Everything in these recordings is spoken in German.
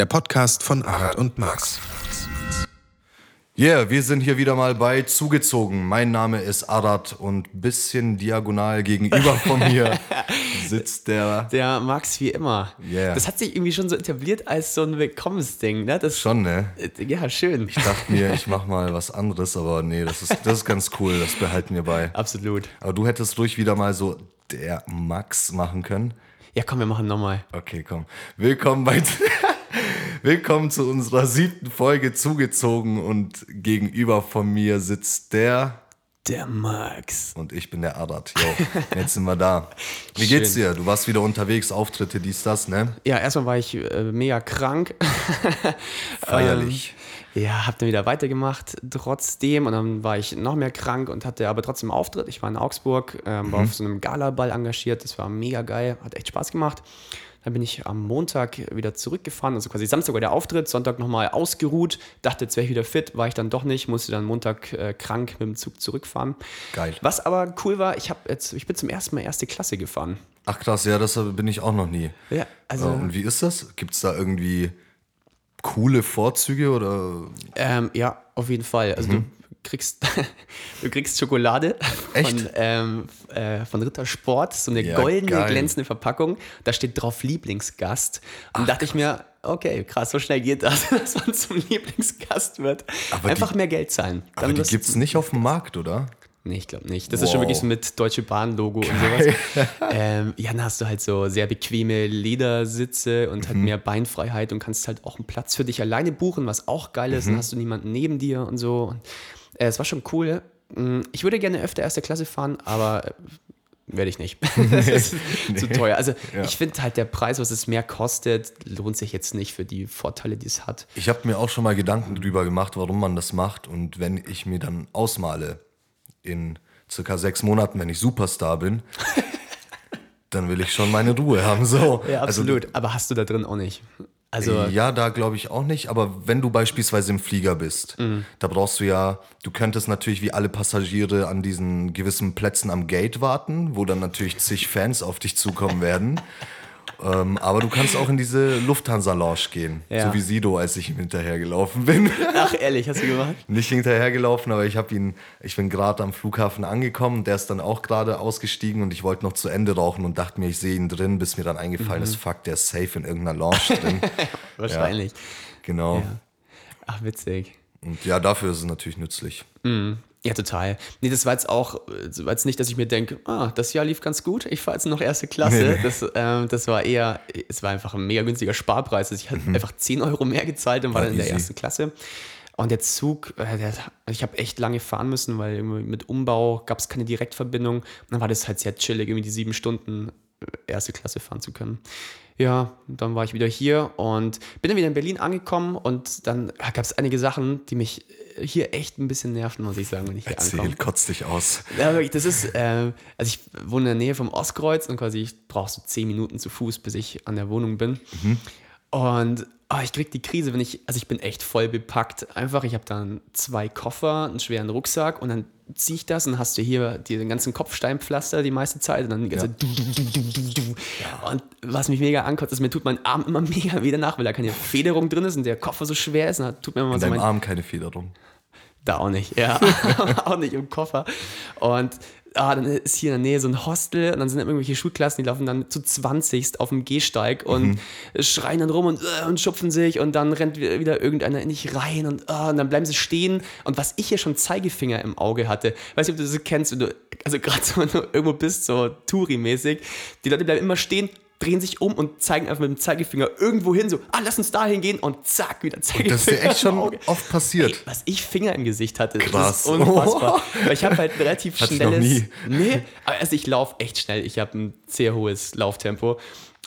der Podcast von Arat und Max. Yeah, wir sind hier wieder mal bei Zugezogen. Mein Name ist Arad und bisschen diagonal gegenüber von mir sitzt der. Der Max wie immer. Yeah. Das hat sich irgendwie schon so etabliert als so ein Willkommensding, ne? Das, Schon, ne? Ja, schön. Ich dachte mir, ich mach mal was anderes, aber nee, das ist, das ist ganz cool, das behalten wir bei. Absolut. Aber du hättest ruhig wieder mal so der Max machen können. Ja, komm, wir machen nochmal. Okay, komm. Willkommen bei. Willkommen zu unserer siebten Folge zugezogen und gegenüber von mir sitzt der Der Max. und ich bin der Adat. Jo, jetzt sind wir da. Wie geht's dir? Du warst wieder unterwegs, Auftritte, dies, das, ne? Ja, erstmal war ich äh, mega krank. Feierlich. Ähm, ja, hab dann wieder weitergemacht trotzdem und dann war ich noch mehr krank und hatte aber trotzdem Auftritt. Ich war in Augsburg, ähm, war auf so einem Galaball engagiert. Das war mega geil, hat echt Spaß gemacht. Dann bin ich am Montag wieder zurückgefahren, also quasi Samstag war der Auftritt, Sonntag nochmal ausgeruht, dachte, jetzt wäre ich wieder fit, war ich dann doch nicht, musste dann Montag äh, krank mit dem Zug zurückfahren. Geil. Was aber cool war, ich, hab jetzt, ich bin zum ersten Mal erste Klasse gefahren. Ach krass, ja, das bin ich auch noch nie. Ja, also Und wie ist das? Gibt's da irgendwie coole Vorzüge oder? Ähm, ja, auf jeden Fall. Also du kriegst, du kriegst Schokolade von, ähm, äh, von Rittersport, so eine Ja, goldene, geil. glänzende Verpackung. Da steht drauf Lieblingsgast. Und dachte ich mir, okay, krass, so schnell geht das, dass man zum Lieblingsgast wird. Aber Einfach die- mehr Geld zahlen. Aber die wirst- gibt's nicht auf dem Markt, oder? Nee, ich glaube nicht. Das ist schon Wow. wirklich so mit Deutsche Bahn-Logo und sowas. ähm, ja, dann hast du halt so sehr bequeme Ledersitze und Mhm. halt mehr Beinfreiheit und kannst halt auch einen Platz für dich alleine buchen, was auch geil Mhm. ist. Dann hast du niemanden neben dir und so. Und, äh, es war schon cool. Mm, Ich würde gerne öfter erste Klasse fahren, aber äh, werde ich nicht. das ist zu teuer. Also Ja. ich finde halt der Preis, was es mehr kostet, lohnt sich jetzt nicht für die Vorteile, die es hat. Ich habe mir auch schon mal Gedanken drüber gemacht, warum man das macht. Und wenn ich mir dann ausmale, in circa sechs Monaten, wenn ich Superstar bin, dann will ich schon meine Ruhe haben. So. Ja, Also, absolut. aber hast du da drin auch nicht. Also ja, da glaube ich auch nicht. Aber wenn du beispielsweise im Flieger bist, Mhm. da brauchst du ja, du könntest natürlich wie alle Passagiere an diesen gewissen Plätzen am Gate warten, wo dann natürlich zig Fans auf dich zukommen werden. Ähm, aber du kannst auch in diese Lufthansa-Lounge gehen, Ja. so wie Sido, als ich ihm hinterhergelaufen bin. Ach, ehrlich, hast du gemacht? Nicht hinterhergelaufen, aber ich habe ihn, ich bin gerade am Flughafen angekommen, der ist dann auch gerade ausgestiegen und ich wollte noch zu Ende rauchen und dachte mir, ich sehe ihn drin, bis mir dann eingefallen Mhm. ist, fuck, der ist safe in irgendeiner Lounge drin. Wahrscheinlich. Genau. Ja. Ach, witzig. Und ja, dafür ist es natürlich nützlich. Ja, total. Nee, das war jetzt auch, das war jetzt nicht, dass ich mir denke, ah, das Jahr lief ganz gut, ich fahre jetzt noch erste Klasse. Das, ähm, das war eher, es war einfach ein mega günstiger Sparpreis. Also ich hatte einfach 10 Euro mehr gezahlt und war Ah, dann in der ersten Klasse. Und der Zug, äh, der, ich habe echt lange fahren müssen, weil mit Umbau gab es keine Direktverbindung. Und dann war das halt sehr chillig, irgendwie die sieben Stunden äh, erste Klasse fahren zu können. Ja, dann war ich wieder hier und bin dann wieder in Berlin angekommen und dann gab es einige Sachen, die mich äh, hier echt ein bisschen nerven, muss ich sagen, wenn ich hier Erzähl, ankomme. kotz dich aus. Ja, wirklich, das ist, äh, also ich wohne in der Nähe vom Ostkreuz und quasi ich brauche so zehn Minuten zu Fuß, bis ich an der Wohnung bin. Und oh, ich krieg die Krise, wenn ich, also ich bin echt voll bepackt. Einfach, ich habe dann zwei Koffer, einen schweren Rucksack und dann ziehe ich das und hast du hier den ganzen Kopfsteinpflaster die meiste Zeit und dann die ganze Ja. du, du, du, du, du, du. Und was mich mega ankotzt, ist, mir tut mein Arm immer mega wieder nach, weil da keine Federung drin ist und der Koffer so schwer ist. Und dann tut mir immer In so deinem mein Arm keine Federung. da auch nicht, ja. auch nicht im Koffer. Und ah, dann ist hier in der Nähe so ein Hostel und dann sind irgendwelche Schulklassen, die laufen dann zu 20 auf dem Gehsteig und schreien dann rum und, äh, und schupfen sich und dann rennt wieder irgendeiner nicht rein und, ah, und dann bleiben sie stehen. Und was ich hier schon Zeigefinger im Auge hatte, weiß nicht, ob du das kennst, wenn du, also gerade so, wenn du irgendwo bist, so Touri-mäßig, die Leute bleiben immer stehen, drehen sich um und zeigen einfach mit dem Zeigefinger irgendwo hin, so, ah, lass uns dahin gehen und zack, wieder Zeigefinger. Das ist dir echt schon oft passiert. Ey, was ich Finger im Gesicht hatte, Krass. das ist unfassbar. Weil ich habe halt ein relativ Hatte ich noch schnelles. nie. Nee, aber also ich laufe echt schnell. Ich habe ein sehr hohes Lauftempo.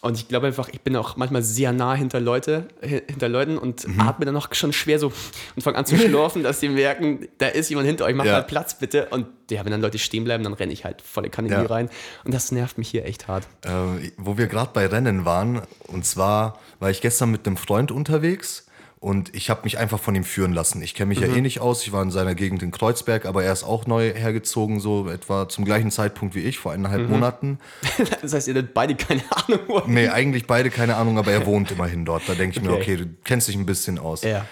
Und ich glaube einfach, ich bin auch manchmal sehr nah hinter Leute, hi- hinter Leuten und Mhm. atme dann auch schon schwer so und fange an zu schlurfen, dass sie merken, da ist jemand hinter euch, mach Ja. mal Platz bitte. Und ja, wenn dann Leute stehen bleiben, dann renne ich halt volle Kanne in Ja. die rein. Und das nervt mich hier echt hart. äh, wo wir gerade bei Rennen waren. Und zwar war ich gestern mit einem Freund unterwegs Und ich habe mich einfach von ihm führen lassen. Ich kenne mich ja eh nicht aus. Ich war in seiner Gegend in Kreuzberg, aber er ist auch neu hergezogen, so etwa zum gleichen Zeitpunkt wie ich, vor eineinhalb Monaten. Das heißt, ihr hattet beide keine Ahnung. wo- Nee, eigentlich beide keine Ahnung, aber er wohnt immerhin dort. Da denke ich mir, Okay. okay, du kennst dich ein bisschen aus. Ja.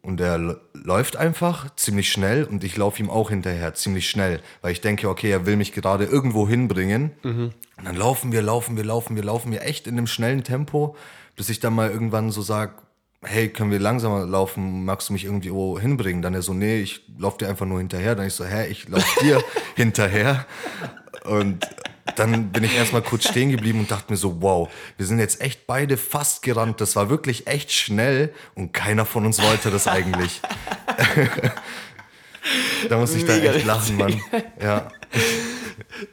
Und er läuft einfach ziemlich schnell und ich laufe ihm auch hinterher ziemlich schnell, weil ich denke, okay, er will mich gerade irgendwo hinbringen. Und dann laufen wir, laufen wir, laufen wir, laufen wir echt in einem schnellen Tempo, bis ich dann mal irgendwann so sag, hey, können wir langsamer laufen? Magst du mich irgendwo hinbringen? Dann er so, nee, ich laufe dir einfach nur hinterher. Dann ich so, hä, ich laufe dir hinterher. Und dann bin ich erstmal kurz stehen geblieben und dachte mir so, wow, wir sind jetzt echt beide fast gerannt. Das war wirklich echt schnell und keiner von uns wollte das eigentlich. da muss ich Mega echt lachen, Mann. Ja.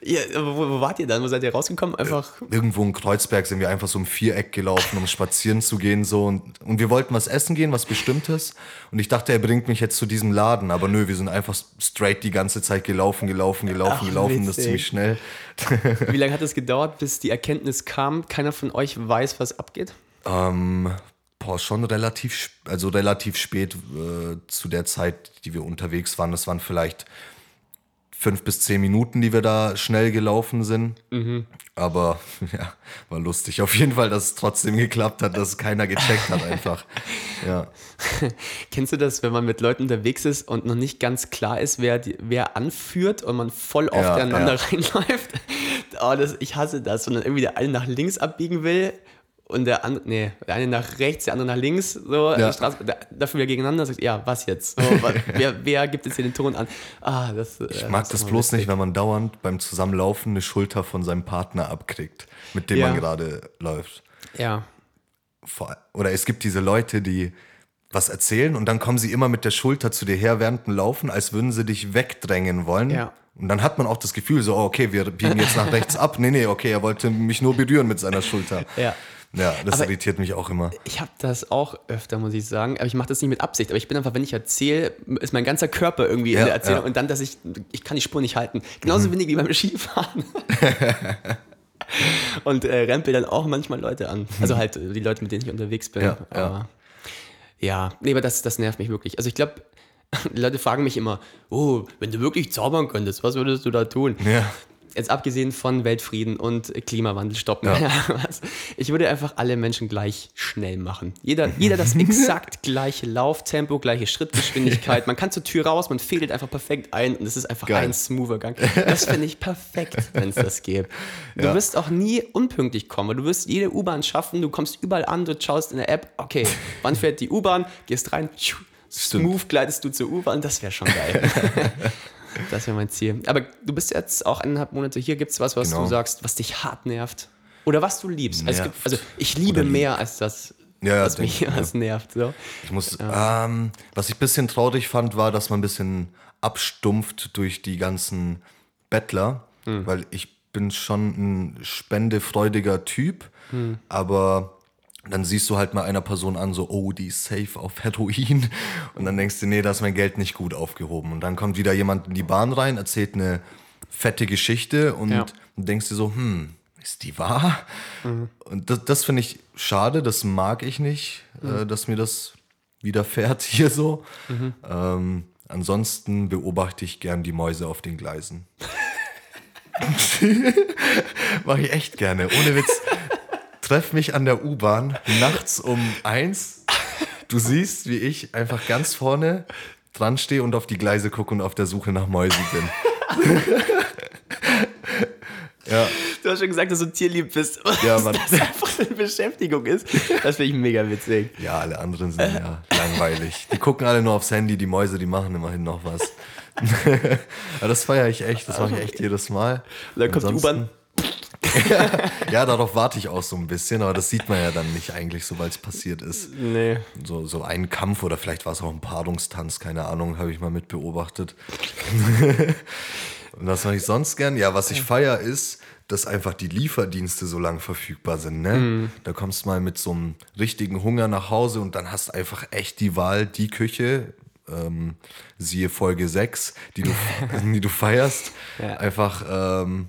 Ja aber wo, wo wart ihr dann? Wo seid ihr rausgekommen? Einfach. Irgendwo in Kreuzberg sind wir einfach so im Viereck gelaufen, um spazieren zu gehen. So. Und, und wir wollten was essen gehen, was Bestimmtes. Und ich dachte, er bringt mich jetzt zu diesem Laden. Aber nö, wir sind einfach straight die ganze Zeit gelaufen, gelaufen, gelaufen, Ach, gelaufen. Das witzig. ziemlich schnell. Wie lange hat es gedauert, bis die Erkenntnis kam, keiner von euch weiß, was abgeht? Ähm, boah, schon relativ, also relativ spät äh, zu der Zeit, die wir unterwegs waren. Das waren vielleicht fünf bis zehn Minuten, die wir da schnell gelaufen sind. Aber ja, war lustig. Auf jeden Fall, dass es trotzdem geklappt hat, dass keiner gecheckt hat einfach. Ja. Kennst du das, wenn man mit Leuten unterwegs ist und noch nicht ganz klar ist, wer, die, wer anführt und man voll aufeinander ja. reinläuft? Oh, das, ich hasse das. Und dann irgendwie der eine nach links abbiegen will und der andere, nee, der eine nach rechts, der andere nach links, so, Ja. die Straße, da, dafür wieder gegeneinander, sagt, ja, was jetzt? So, wa- wer, wer gibt jetzt hier den Ton an? Ah, das, Ich mag das bloß nicht, wenn man dauernd beim Zusammenlaufen eine Schulter von seinem Partner abkriegt, mit dem Ja. man gerade läuft. Ja. vor, oder es gibt diese Leute, die was erzählen und dann kommen sie immer mit der Schulter zu dir her während dem Laufen, als würden sie dich wegdrängen wollen. Ja. Und dann hat man auch das Gefühl, so, oh, okay, wir biegen jetzt nach rechts ab. Nee, nee, okay, er wollte mich nur berühren mit seiner Schulter. Ja. Ja, das Aber- irritiert mich auch immer. Ich habe das auch öfter, muss ich sagen. Aber ich mache das nicht mit Absicht. Aber ich bin einfach, wenn ich erzähle, ist mein ganzer Körper irgendwie in Ja, der Erzählung. ja. Mhm. Und dann, dass ich, ich kann die Spur nicht halten. Genauso wenig wie beim Skifahren. und äh, rempel dann auch manchmal Leute an. Also halt äh, die Leute, mit denen ich unterwegs bin. Ja, ja. Aber, ja. nee, aber das, das nervt mich wirklich. Also ich glaube, die Leute fragen mich immer, oh, wenn du wirklich zaubern könntest, was würdest du da tun? Ja. Jetzt abgesehen von Weltfrieden und Klimawandel stoppen. Ja. Ich würde einfach alle Menschen gleich schnell machen. Jeder, jeder das exakt gleiche Lauftempo, gleiche Schrittgeschwindigkeit. Man kann zur Tür raus, man fädelt einfach perfekt ein und es ist einfach Geil. ein smoother Gang. Das finde ich perfekt, wenn es das gäbe. Du Ja. wirst auch nie unpünktlich kommen. Du wirst jede U-Bahn schaffen, du kommst überall an, du schaust in der App, okay, wann fährt die U-Bahn, gehst rein, tschu, smooth gleitest du zur U-Bahn, das wäre schon geil. Das wäre mein Ziel. Aber du bist jetzt auch eineinhalb Monate hier. Gibt es was, was Genau. du sagst, was dich hart nervt? Oder was du liebst? Also, gibt, also ich liebe Oder mehr als das, Ja, ja, was mich ich, ja. nervt. So. Ich muss, ähm, was ich ein bisschen traurig fand, war, dass man ein bisschen abstumpft durch die ganzen Bettler, weil ich bin schon ein spendefreudiger Typ, aber dann siehst du halt mal einer Person an, so, oh, die ist safe auf Heroin. Und dann denkst du, nee, da ist mein Geld nicht gut aufgehoben. Und dann kommt wieder jemand in die Bahn rein, erzählt eine fette Geschichte und Ja. du denkst dir so, hm, ist die wahr? Und das, das finde ich schade, das mag ich nicht, äh, dass mir das widerfährt hier so. Ähm, ansonsten beobachte ich gern die Mäuse auf den Gleisen. Mache ich echt gerne, ohne Witz. Treff mich an der U-Bahn nachts um eins. Du siehst, wie ich einfach ganz vorne dran stehe und auf die Gleise gucke und auf der Suche nach Mäusen bin. ja, Du hast schon gesagt, dass du tierlieb bist. Ja, Mann. Dass das einfach eine Beschäftigung ist. Das finde ich mega witzig. ja, alle anderen sind ja langweilig. Die gucken alle nur aufs Handy, die Mäuse, die machen immerhin noch was. Aber das feiere ich echt, das mache ich echt jedes Mal. Und dann kommt die U-Bahn. Ja, darauf warte ich auch so ein bisschen, aber das sieht man ja dann nicht eigentlich, sobald es passiert ist. Nee. So, so ein Kampf oder vielleicht war es auch ein Paarungstanz, keine Ahnung, habe ich mal mit beobachtet. Und was mache ich sonst gern? Ja, was ich feier ist, dass einfach die Lieferdienste so lang verfügbar sind. Ne? Da kommst du mal mit so einem richtigen Hunger nach Hause und dann hast du einfach echt die Wahl, die Küche, ähm, siehe Folge 6, die du, die du feierst, Ja. einfach ähm,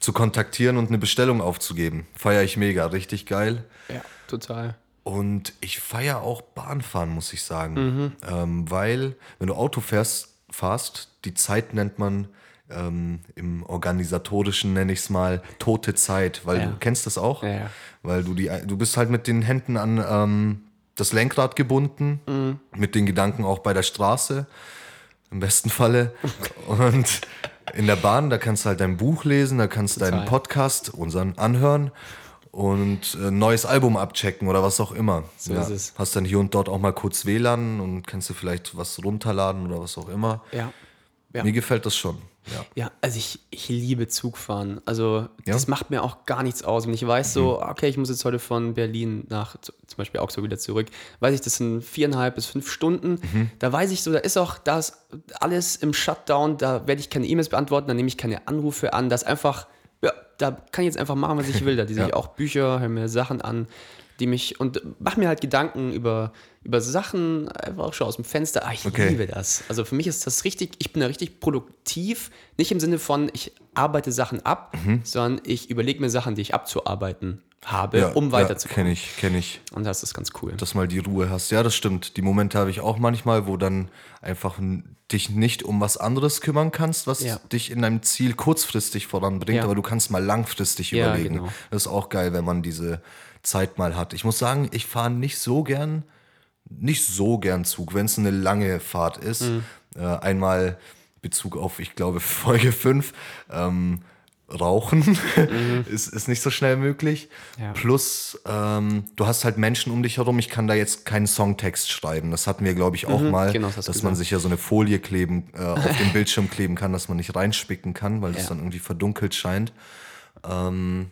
zu kontaktieren und eine Bestellung aufzugeben. Feier ich mega, richtig geil. Ja, total. Und ich feiere auch Bahnfahren, muss ich sagen. Mhm. Ähm, weil, wenn du Auto fährst, fährst, die Zeit nennt man ähm, im organisatorischen, nenne ich es mal, tote Zeit. Weil Ja. du kennst das auch. Ja, ja. Weil du die, du bist halt mit den Händen an ähm, das Lenkrad gebunden, Mhm. mit den Gedanken auch bei der Straße, im besten Falle. Und in der Bahn, da kannst du halt dein Buch lesen, da kannst du deinen. Podcast, unseren, anhören und äh, ein neues Album abchecken oder was auch immer. So ist es. Hast dann hier und dort auch mal kurz WLAN und kannst du vielleicht was runterladen oder was auch immer. Ja. Ja. Mir gefällt das schon. Ja. Ja, also ich, ich liebe Zugfahren. Also Ja? das macht mir auch gar nichts aus. Wenn ich weiß so, okay, ich muss jetzt heute von Berlin nach zum Beispiel Augsburg wieder zurück, weiß ich, das sind viereinhalb bis fünf Stunden. Da weiß ich so, da ist auch das alles im Shutdown, da werde ich keine E-Mails beantworten, da nehme ich keine Anrufe an. Das einfach, ja, da kann ich jetzt einfach machen, was ich will. Da lese ich Ja. auch Bücher, höre mir Sachen an, die mich und mache mir halt Gedanken über, über Sachen, einfach auch schon aus dem Fenster. Ah, ich Okay. liebe das. Also für mich ist das richtig, ich bin da richtig produktiv, nicht im Sinne von, ich arbeite Sachen ab, sondern ich überlege mir Sachen, die ich abzuarbeiten habe, um ja, weiterzukommen. Kenne ich, kenne ich. Und das ist ganz cool. dass mal die Ruhe hast. Ja, das stimmt. Die Momente habe ich auch manchmal, wo dann einfach dich nicht um was anderes kümmern kannst, was Ja. dich in deinem Ziel kurzfristig voranbringt, Ja. aber du kannst mal langfristig Ja, überlegen. genau. Das ist auch geil, wenn man diese Zeit mal hat. Ich muss sagen, ich fahre nicht so gern, nicht so gern Zug, wenn es eine lange Fahrt ist. Mhm. Äh, einmal Bezug auf, ich glaube, Folge 5. Ähm, Rauchen ist, ist nicht so schnell möglich. Mhm. Ja. Plus, ähm, du hast halt Menschen um dich herum. Ich kann da jetzt keinen Songtext schreiben. Das hatten wir, glaube ich, auch mal, genau, das dass man sich ja so eine Folie kleben, äh, auf den Bildschirm kleben kann, dass man nicht reinspicken kann, weil das Ja. dann irgendwie verdunkelt scheint. Ähm,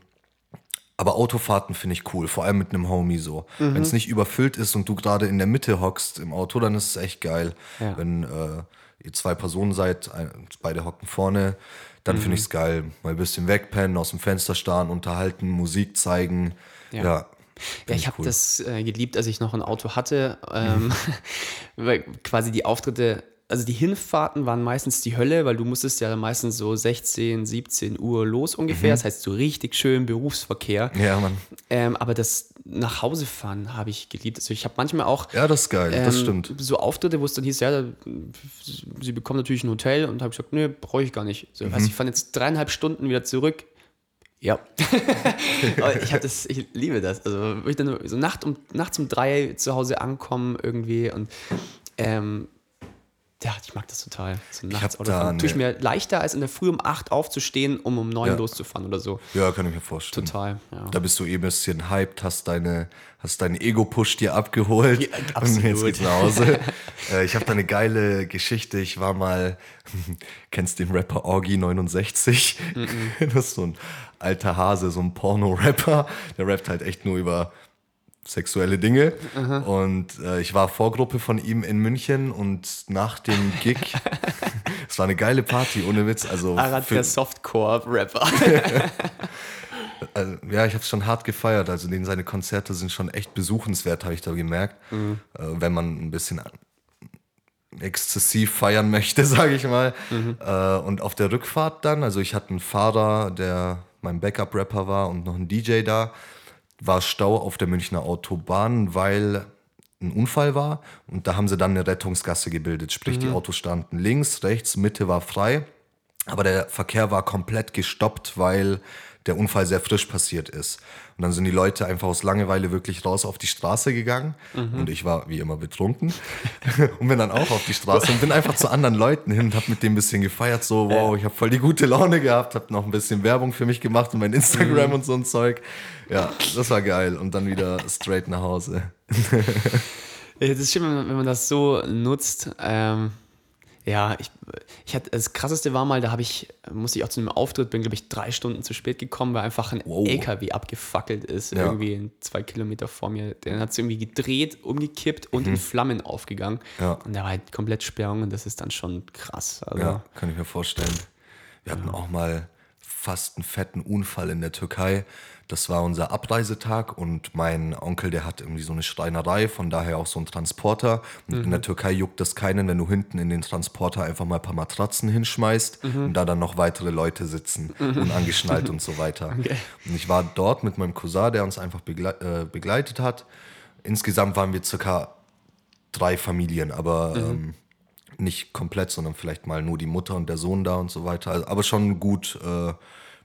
aber Autofahrten finde ich cool, vor allem mit einem Homie so. Mhm. Wenn es nicht überfüllt ist und du gerade in der Mitte hockst im Auto, dann ist es echt geil. Ja. Wenn äh, ihr zwei Personen seid, ein, beide hocken vorne, dann Mhm. finde ich es geil. Mal ein bisschen wegpennen, aus dem Fenster starren, unterhalten, Musik zeigen. Ja. Ja. Ich habe cool. das äh, geliebt, als ich noch ein Auto hatte. Ähm, weil quasi die Auftritte, also die Hinfahrten waren meistens die Hölle, weil du musstest ja meistens so 16, 17 Uhr los ungefähr. Das heißt so richtig schön Berufsverkehr. Ja, Mann. Ähm, aber das Nachhausefahren habe ich geliebt. Also ich habe manchmal auch Ja, das ist geil, das ähm, stimmt. so Auftritte, wo es dann hieß, ja, da- sie bekommen natürlich ein Hotel und habe gesagt, nee, brauche ich gar nicht. So, Mhm. du, ich fahre jetzt dreieinhalb Stunden wieder zurück. Ja. Ich habe das, ich liebe das. Also ich dann so Nacht um, nachts um drei zu Hause ankommen irgendwie und ähm, ja, ich mag das total. So nachts hab Auto da fahren. Tue ich mir leichter, als in der Früh um acht aufzustehen, um um neun Ja. loszufahren oder so. Ja, kann ich mir vorstellen. Total, ja. Da bist du eh ein bisschen hyped, hast deine, hast deinen Ego-Push dir abgeholt Ja, und jetzt absolut. geht's nach Hause. äh, ich habe da eine geile Geschichte. Ich war mal, kennst den Rapper Orgi69? Das ist so ein alter Hase, so ein Porno-Rapper. Der rappt halt echt nur über sexuelle Dinge. Und äh, ich war Vorgruppe von ihm in München und nach dem Gig, es war eine geile Party, ohne Witz. Also Arad, für- der Softcore-Rapper. also, ja, ich habe es schon hart gefeiert. Also den, seine Konzerte sind schon echt besuchenswert, habe ich da gemerkt. Äh, wenn man ein bisschen exzessiv feiern möchte, sage ich mal. Äh, und auf der Rückfahrt dann, also ich hatte einen Fahrer, der mein Backup-Rapper war und noch einen DJ da, war Stau auf der Münchner Autobahn, weil ein Unfall war und da haben sie dann eine Rettungsgasse gebildet. Sprich, die Autos standen links, rechts, Mitte war frei. Aber der Verkehr war komplett gestoppt, weil der Unfall sehr frisch passiert ist. Und dann sind die Leute einfach aus Langeweile wirklich raus auf die Straße gegangen. Und ich war wie immer betrunken. und bin dann auch auf die Straße und bin einfach zu anderen Leuten hin und habe mit dem ein bisschen gefeiert. So, wow, ich habe voll die gute Laune gehabt, habe noch ein bisschen Werbung für mich gemacht und mein Instagram und so ein Zeug. Ja, das war geil. Und dann wieder straight nach Hause. Das ist schön, wenn man, wenn man das so nutzt. Ähm, ja, ich, ich hatte, das krasseste war mal, da habe ich, musste ich auch zu einem Auftritt, bin, glaube ich, drei Stunden zu spät gekommen, weil einfach ein Wow. LKW abgefackelt ist, Ja. irgendwie zwei Kilometer vor mir. Der hat sich irgendwie gedreht, umgekippt und in Flammen aufgegangen. Mhm. Ja. Und da war halt komplett Sperrung und das ist dann schon krass. Also, Ja, kann ich mir vorstellen. Wir hatten auch mal fast einen fetten Unfall in der Türkei. Das war unser Abreisetag und mein Onkel, der hat irgendwie so eine Schreinerei, von daher auch so ein Transporter. Und in der Türkei juckt das keinen, wenn du hinten in den Transporter einfach mal ein paar Matratzen hinschmeißt und da dann noch weitere Leute sitzen, unangeschnallt und so weiter. Und ich war dort mit meinem Cousin, der uns einfach begle äh, begleitet hat. insgesamt waren wir circa drei Familien, aber ähm, nicht komplett, sondern vielleicht mal nur die Mutter und der Sohn da und so weiter. Also, aber schon gut äh,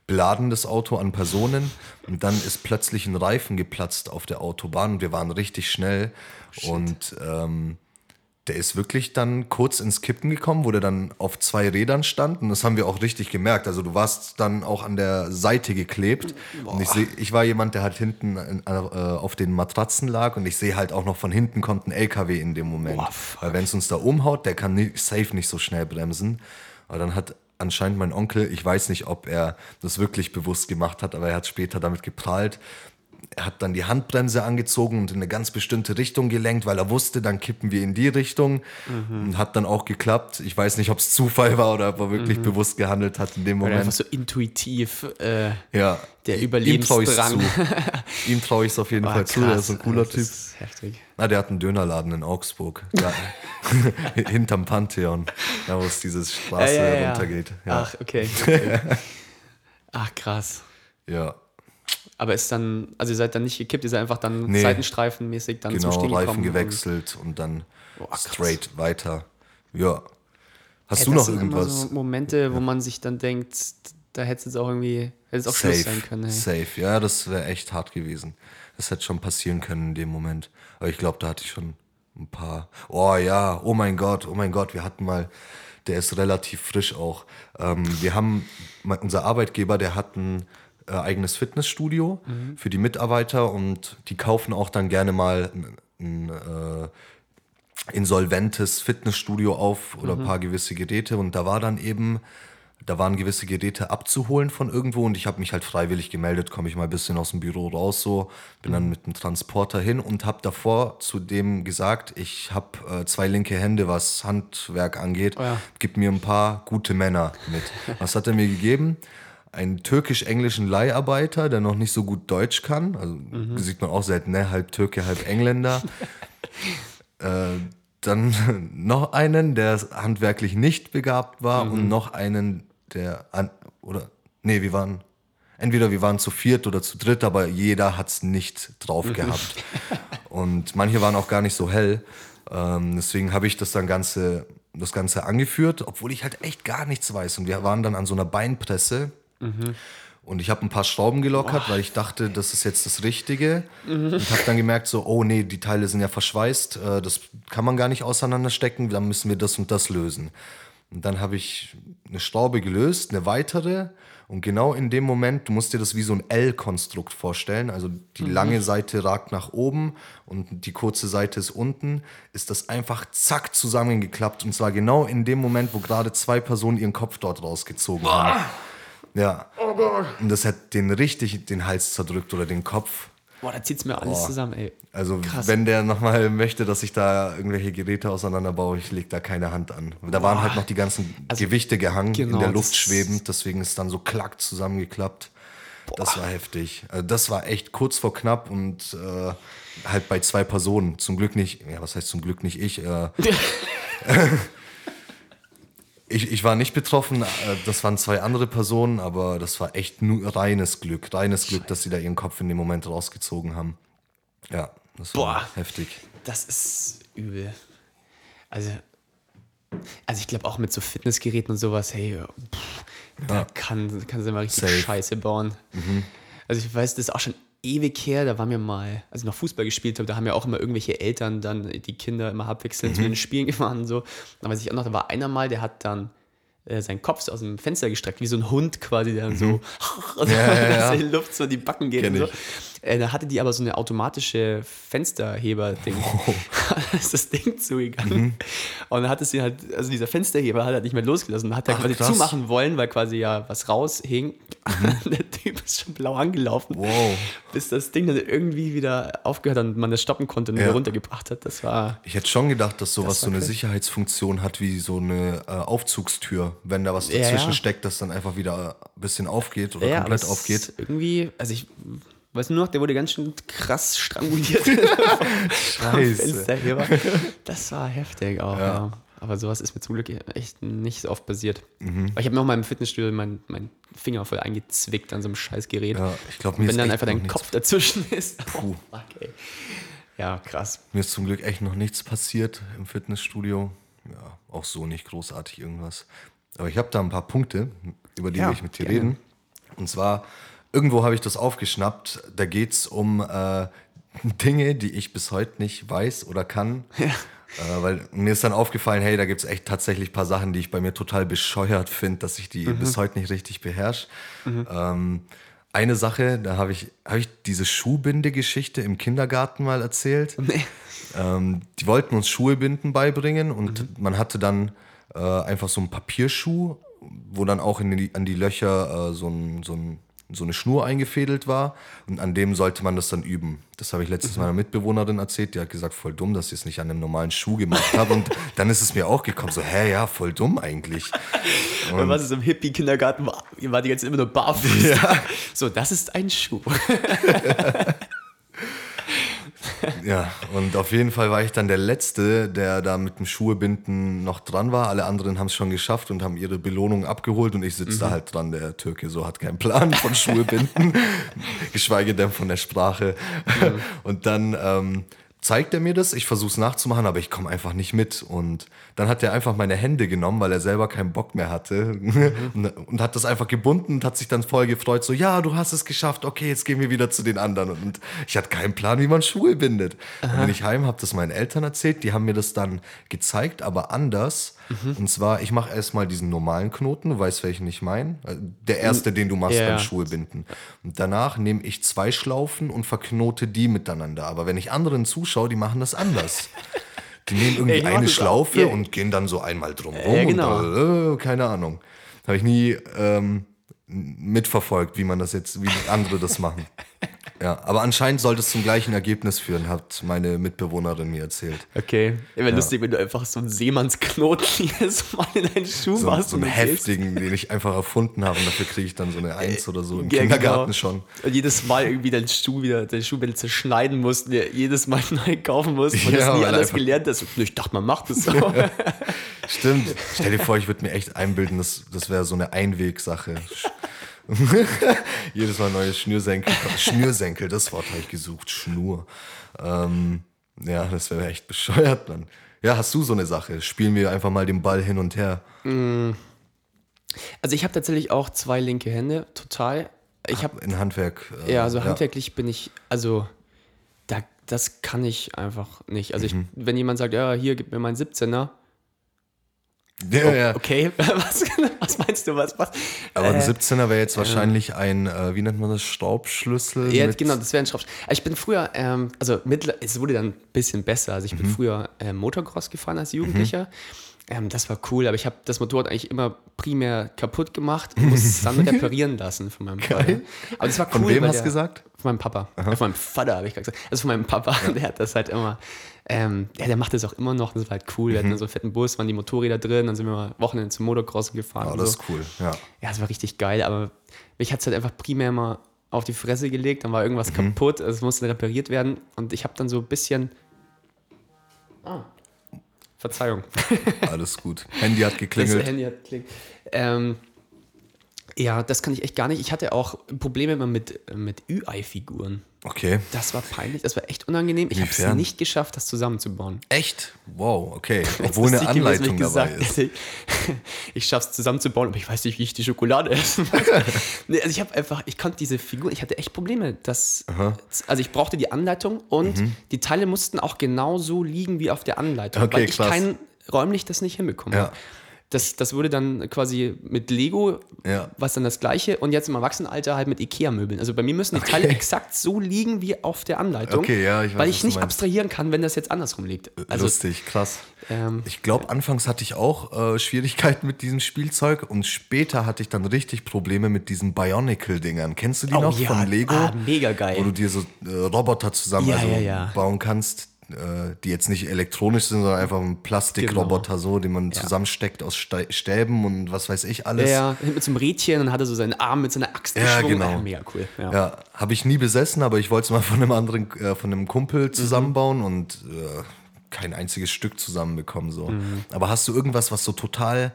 beladen, das Auto an Personen. Und dann ist plötzlich ein Reifen geplatzt auf der Autobahn und wir waren richtig schnell. Und ähm, der ist wirklich dann kurz ins Kippen gekommen, wo der dann auf zwei Rädern stand. Und das haben wir auch richtig gemerkt. Also du warst dann auch an der Seite geklebt. Und ich, seh, ich war jemand, der halt hinten in, äh, auf den Matratzen lag. Und ich sehe halt auch noch von hinten kommt ein LKW in dem Moment. Boah. Weil wenn es uns da umhaut, der kann nicht, safe nicht so schnell bremsen. Aber dann hat anscheinend mein Onkel, ich weiß nicht, ob er das wirklich bewusst gemacht hat, aber er hat später damit geprahlt. Er hat dann die Handbremse angezogen und in eine ganz bestimmte Richtung gelenkt, weil er wusste, dann kippen wir in die Richtung. Und hat dann auch geklappt. Ich weiß nicht, ob es Zufall war oder ob er wirklich bewusst gehandelt hat in dem Oder einfach Moment. so intuitiv äh, Ja. der Überlebensdrang. Ihm traue ich es auf jeden Ah, Fall zu. Er ist ein cooler Typ. Heftig. Na, der hat einen Dönerladen in Augsburg. Da, hinterm Pantheon. Da, wo es diese Straße Ja, ja, runtergeht. Ach, okay. okay. Ach, krass. ja. Aber ist dann, also ihr seid dann nicht gekippt, ihr seid einfach dann Nee. seitenstreifenmäßig dann zum Genau, Stehen Reifen gewechselt und dann Boah, krass. straight weiter. Ja. Hast Ey, du das noch sind immer irgendwas? So Momente, wo man sich dann denkt, da hätte es jetzt auch irgendwie, hätte es auch Schluss sein können. Hey. Safe. Ja, das wäre echt hart gewesen. Das hätte schon passieren können in dem Moment. Aber ich glaube, da hatte ich schon ein paar. Oh ja, oh mein Gott, oh mein Gott, wir hatten mal, der ist relativ frisch auch. Ähm, wir haben, unser Arbeitgeber, der hat ein äh, eigenes Fitnessstudio Mhm. für die Mitarbeiter und die kaufen auch dann gerne mal ein, ein äh, insolventes Fitnessstudio auf oder ein paar gewisse Geräte und da war dann eben, da waren gewisse Geräte abzuholen von irgendwo und ich habe mich halt freiwillig gemeldet, komme ich mal ein bisschen aus dem Büro raus so, bin dann mit dem Transporter hin und habe davor zu dem gesagt, ich habe äh, zwei linke Hände, was Handwerk angeht, ja. gib mir ein paar gute Männer mit. Was hat er mir gegeben? Einen türkisch-englischen Leiharbeiter, der noch nicht so gut Deutsch kann, also sieht man auch selten, ne? halb Türke, halb Engländer. Äh, dann noch einen, der handwerklich nicht begabt war und noch einen, der an, oder nee, wir waren entweder wir waren zu viert oder zu dritt, aber jeder hat's nicht drauf gehabt. und manche waren auch gar nicht so hell. Ähm, deswegen habe ich das dann ganze das ganze angeführt, obwohl ich halt echt gar nichts weiß und wir waren dann an so einer Beinpresse. Und ich habe ein paar Schrauben gelockert, weil ich dachte, das ist jetzt das Richtige. Und habe dann gemerkt, so, oh nee, die Teile sind ja verschweißt, äh, das kann man gar nicht auseinanderstecken, dann müssen wir das und das lösen. Und dann habe ich eine Schraube gelöst, eine weitere. Und genau in dem Moment, du musst dir das wie so ein L-Konstrukt vorstellen. Also die lange Seite ragt nach oben und die kurze Seite ist unten, ist das einfach zack zusammengeklappt. Und zwar genau in dem Moment, wo gerade zwei Personen ihren Kopf dort rausgezogen haben. Ja. Und das hat den richtig den Hals zerdrückt oder den Kopf. Boah, da zieht's mir alles Boah. zusammen, ey. Also Krass. wenn der nochmal möchte, dass ich da irgendwelche Geräte auseinanderbaue, ich leg da keine Hand an. Da waren halt noch die ganzen Gewichte gehangen, genau, in der das- Luft schwebend, deswegen ist dann so klack zusammengeklappt. Das war heftig. Also das war echt kurz vor knapp und äh, halt bei zwei Personen. Zum Glück nicht, ja, was heißt zum Glück nicht ich? Äh, ich, ich war nicht betroffen, äh, das waren zwei andere Personen, aber das war echt nur reines Glück. Reines Glück, dass sie da ihren Kopf in dem Moment rausgezogen haben. Ja, das war Boah. heftig. Das ist übel. Also, also ich glaube auch mit so Fitnessgeräten und sowas, hey, pff, da kann, kann sie mal richtig Safe. Scheiße bauen. Also ich weiß, das ist auch schon ewig her, da waren wir mal, als ich noch Fußball gespielt habe, da haben ja auch immer irgendwelche Eltern dann die Kinder immer abwechselnd zu den Spielen gefahren und so. Da weiß ich auch noch, da war einer mal, der hat dann äh, seinen Kopf aus dem Fenster gestreckt, wie so ein Hund quasi, der dann so und Ja, ja, ja. dass die Luft so in die Backen geht Kenn und so. ich. Äh, da hatte die aber so eine automatische Fensterheber-Ding. da ist das Ding zugegangen. Mhm. Und dann hat es sie halt, also dieser Fensterheber hat er nicht mehr losgelassen. Dann hat er Ach, quasi krass. zumachen wollen, weil quasi ja was raushing. Der Typ ist schon blau angelaufen. Mhm. Wow. Bis das Ding dann irgendwie wieder aufgehört hat und man das stoppen konnte und Ja. wieder runtergebracht hat. Das war. Ich hätte schon gedacht, dass sowas so eine crazy. Sicherheitsfunktion hat wie so eine äh, Aufzugstür. Wenn da was Ja, dazwischen ja. steckt, das dann einfach wieder ein bisschen aufgeht oder Ja, komplett aufgeht. Irgendwie, also ich weiß nur noch, der wurde ganz schön krass stranguliert. Scheiße. Das war heftig auch, Ja. ja. Aber sowas ist mir zum Glück echt nicht so oft passiert. Mhm. Ich habe mir auch mal im Fitnessstudio meinen mein Finger voll eingezwickt an so einem scheiß Gerät. Ja, ich glaube, mir wenn ist dann einfach dein Kopf dazwischen ist. Puh. ey. Ja, krass. Mir ist zum Glück echt noch nichts passiert im Fitnessstudio. Ja, auch so nicht großartig irgendwas. Aber ich habe da ein paar Punkte, über die Ja, will ich mit dir gerne. reden. Und zwar, irgendwo habe ich das aufgeschnappt, da geht es um äh, Dinge, die ich bis heute nicht weiß oder kann. Äh, weil mir ist dann aufgefallen, hey, da gibt es echt tatsächlich ein paar Sachen, die ich bei mir total bescheuert finde, dass ich die bis heute nicht richtig beherrsche. Ähm, eine Sache, da habe ich, hab ich diese Schuhbinde-Geschichte im Kindergarten mal erzählt. Nee. Ähm, die wollten uns Schuhebinden beibringen und man hatte dann äh, einfach so einen Papierschuh, wo dann auch in die, an die Löcher äh, so, ein, so, ein, so eine Schnur eingefädelt war und an dem sollte man das dann üben. Das habe ich letztens meiner Mitbewohnerin erzählt, die hat gesagt, voll dumm, dass ich es nicht an einem normalen Schuh gemacht habe und dann ist es mir auch gekommen, so, hä, ja, voll dumm eigentlich. Und was ist im Hippie-Kindergarten? war? Ihr wart die Zeit immer nur barfuß. So, das ist ein Schuh. Ja, und auf jeden Fall war ich dann der Letzte, der da mit dem Schuhebinden noch dran war. Alle anderen haben es schon geschafft und haben ihre Belohnung abgeholt und ich sitze da halt dran. Der Türke so hat keinen Plan von Schuhebinden, geschweige denn von der Sprache. Und dann ähm, zeigt er mir das, ich versuche es nachzumachen, aber ich komme einfach nicht mit. Und dann hat er einfach meine Hände genommen, weil er selber keinen Bock mehr hatte und, und hat das einfach gebunden und hat sich dann voll gefreut, so, ja, du hast es geschafft, okay, jetzt gehen wir wieder zu den anderen. Und ich hatte keinen Plan, wie man Schuhe bindet. Dann bin ich heim, habe das meinen Eltern erzählt, die haben mir das dann gezeigt, aber anders. Und zwar, ich mache erstmal diesen normalen Knoten, du weißt, welchen ich meine. Der erste, den du machst Ja. beim Schuhe binden. Und danach nehme ich zwei Schlaufen und verknote die miteinander. Aber wenn ich anderen zuschaue, die machen das anders. Die nehmen irgendwie Ey, eine. Schlaufe Ja. und gehen dann so einmal drum rum. Ja, genau. und, äh, keine Ahnung. Habe ich nie ähm, mitverfolgt, wie man das jetzt, wie andere das machen. Ja, aber anscheinend sollte es zum gleichen Ergebnis führen, hat meine Mitbewohnerin mir erzählt. Okay. Wäre lustig, wenn du einfach so einen Seemannsknoten jedes Mal in deinen Schuh So, machst. so und einen heftigen, den ich einfach erfunden habe und dafür kriege ich dann so eine Eins oder so im Ja, Kindergarten genau. schon. Und jedes Mal irgendwie deinen Schuh wieder, deinen Schuh wieder zerschneiden musst, dir jedes Mal neu kaufen musst, weil Ja, du es nie anders gelernt hast. Ich dachte, man macht das so. Stimmt. Stell dir vor, ich würde mir echt einbilden, das, das wäre so eine Einwegsache. Jedes Mal neue Schnürsenkel. Schnürsenkel, das Wort habe ich gesucht. Schnur. Ähm, ja, das wäre echt bescheuert, Mann. Ja, hast du so eine Sache? Spielen wir einfach mal den Ball hin und her. Also ich habe tatsächlich auch zwei linke Hände, total. Ich habe, In Handwerk. äh, ja, also handwerklich bin ich, also da, das kann ich einfach nicht. Also ich, Mhm. wenn jemand sagt, ja, hier, gib mir meinen 17er. Ja, ja. Okay, was, was meinst du, was, was? Aber ein Äh, 17er wäre jetzt wahrscheinlich ein, äh, wie nennt man das, Schraubschlüssel? Ja, genau, das wäre ein Schraubsch. Ich bin früher, ähm, also mittler, es wurde dann ein bisschen besser. Also ich bin Mhm. früher äh, Motocross gefahren als Jugendlicher. Ähm, das war cool, aber ich habe das Motorrad eigentlich immer primär kaputt gemacht und musste es dann reparieren lassen von meinem Vater. Geil. Aber das war cool. Von wem hast du gesagt? Von meinem Papa. Äh, von meinem Vater, habe ich gerade gesagt. Also von meinem Papa. Der hat das halt immer. Ähm, ja, der macht das auch immer noch. Das war halt cool. Wir Mhm. hatten so einen fetten Bus, waren die Motorräder drin, dann sind wir mal Wochenende zum Motocross gefahren. Oh, das so. ist cool, ja. Ja, es war richtig geil, aber mich hat es halt einfach primär mal auf die Fresse gelegt, dann war irgendwas Mhm. kaputt, also es musste repariert werden und ich habe dann so ein bisschen. Ah. Verzeihung. Alles gut. Handy hat Das geklingelt. Handy hat klingt. Ähm, ja, das kann ich echt gar nicht. Ich hatte auch Probleme immer mit, mit Ü-Ei-Figuren. Okay. Das war peinlich, das war echt unangenehm. Ich habe es nicht geschafft, das zusammenzubauen. Echt? Wow, okay. Obwohl eine gewesen, Anleitung ich dabei gesagt ist. Ich schaffe es zusammenzubauen, aber ich weiß nicht, wie ich die Schokolade essen muss. nee, also ich habe einfach, ich konnte diese Figur, ich hatte echt Probleme. Das, also ich brauchte die Anleitung und Mhm. die Teile mussten auch genau so liegen wie auf der Anleitung, Okay, weil ich krass. kein, räumlich das nicht hinbekommen Ja. habe. Das, das wurde dann quasi mit Lego, Ja. was dann das gleiche, und jetzt im Erwachsenenalter halt mit Ikea-Möbeln. Also bei mir müssen die Teile exakt so liegen wie auf der Anleitung, Okay, ja, ich weiß, weil ich nicht abstrahieren kann, wenn das jetzt andersrum liegt. Also Lustig, krass. Ähm, ich glaube, anfangs hatte ich auch äh, Schwierigkeiten mit diesem Spielzeug und später hatte ich dann richtig Probleme mit diesen Bionicle-Dingern. Kennst du die Oh noch ja, von Lego? ah, mega geil. Wo du dir so äh, Roboter zusammen also bauen kannst, äh, die jetzt nicht elektronisch sind, sondern einfach ein Plastikroboter so, den man zusammensteckt aus Ste Stäben und was weiß ich alles. Ja, ja, mit so einem Rädchen und hat er so seinen Arm mit so einer Axt Ja, geschwungen. genau. Ah, Mega cool. Ja. Ja, habe ich nie besessen, aber ich wollte es mal von einem anderen, äh, von einem Kumpel zusammenbauen und äh, kein einziges Stück zusammenbekommen. So. Aber hast du irgendwas, was so total,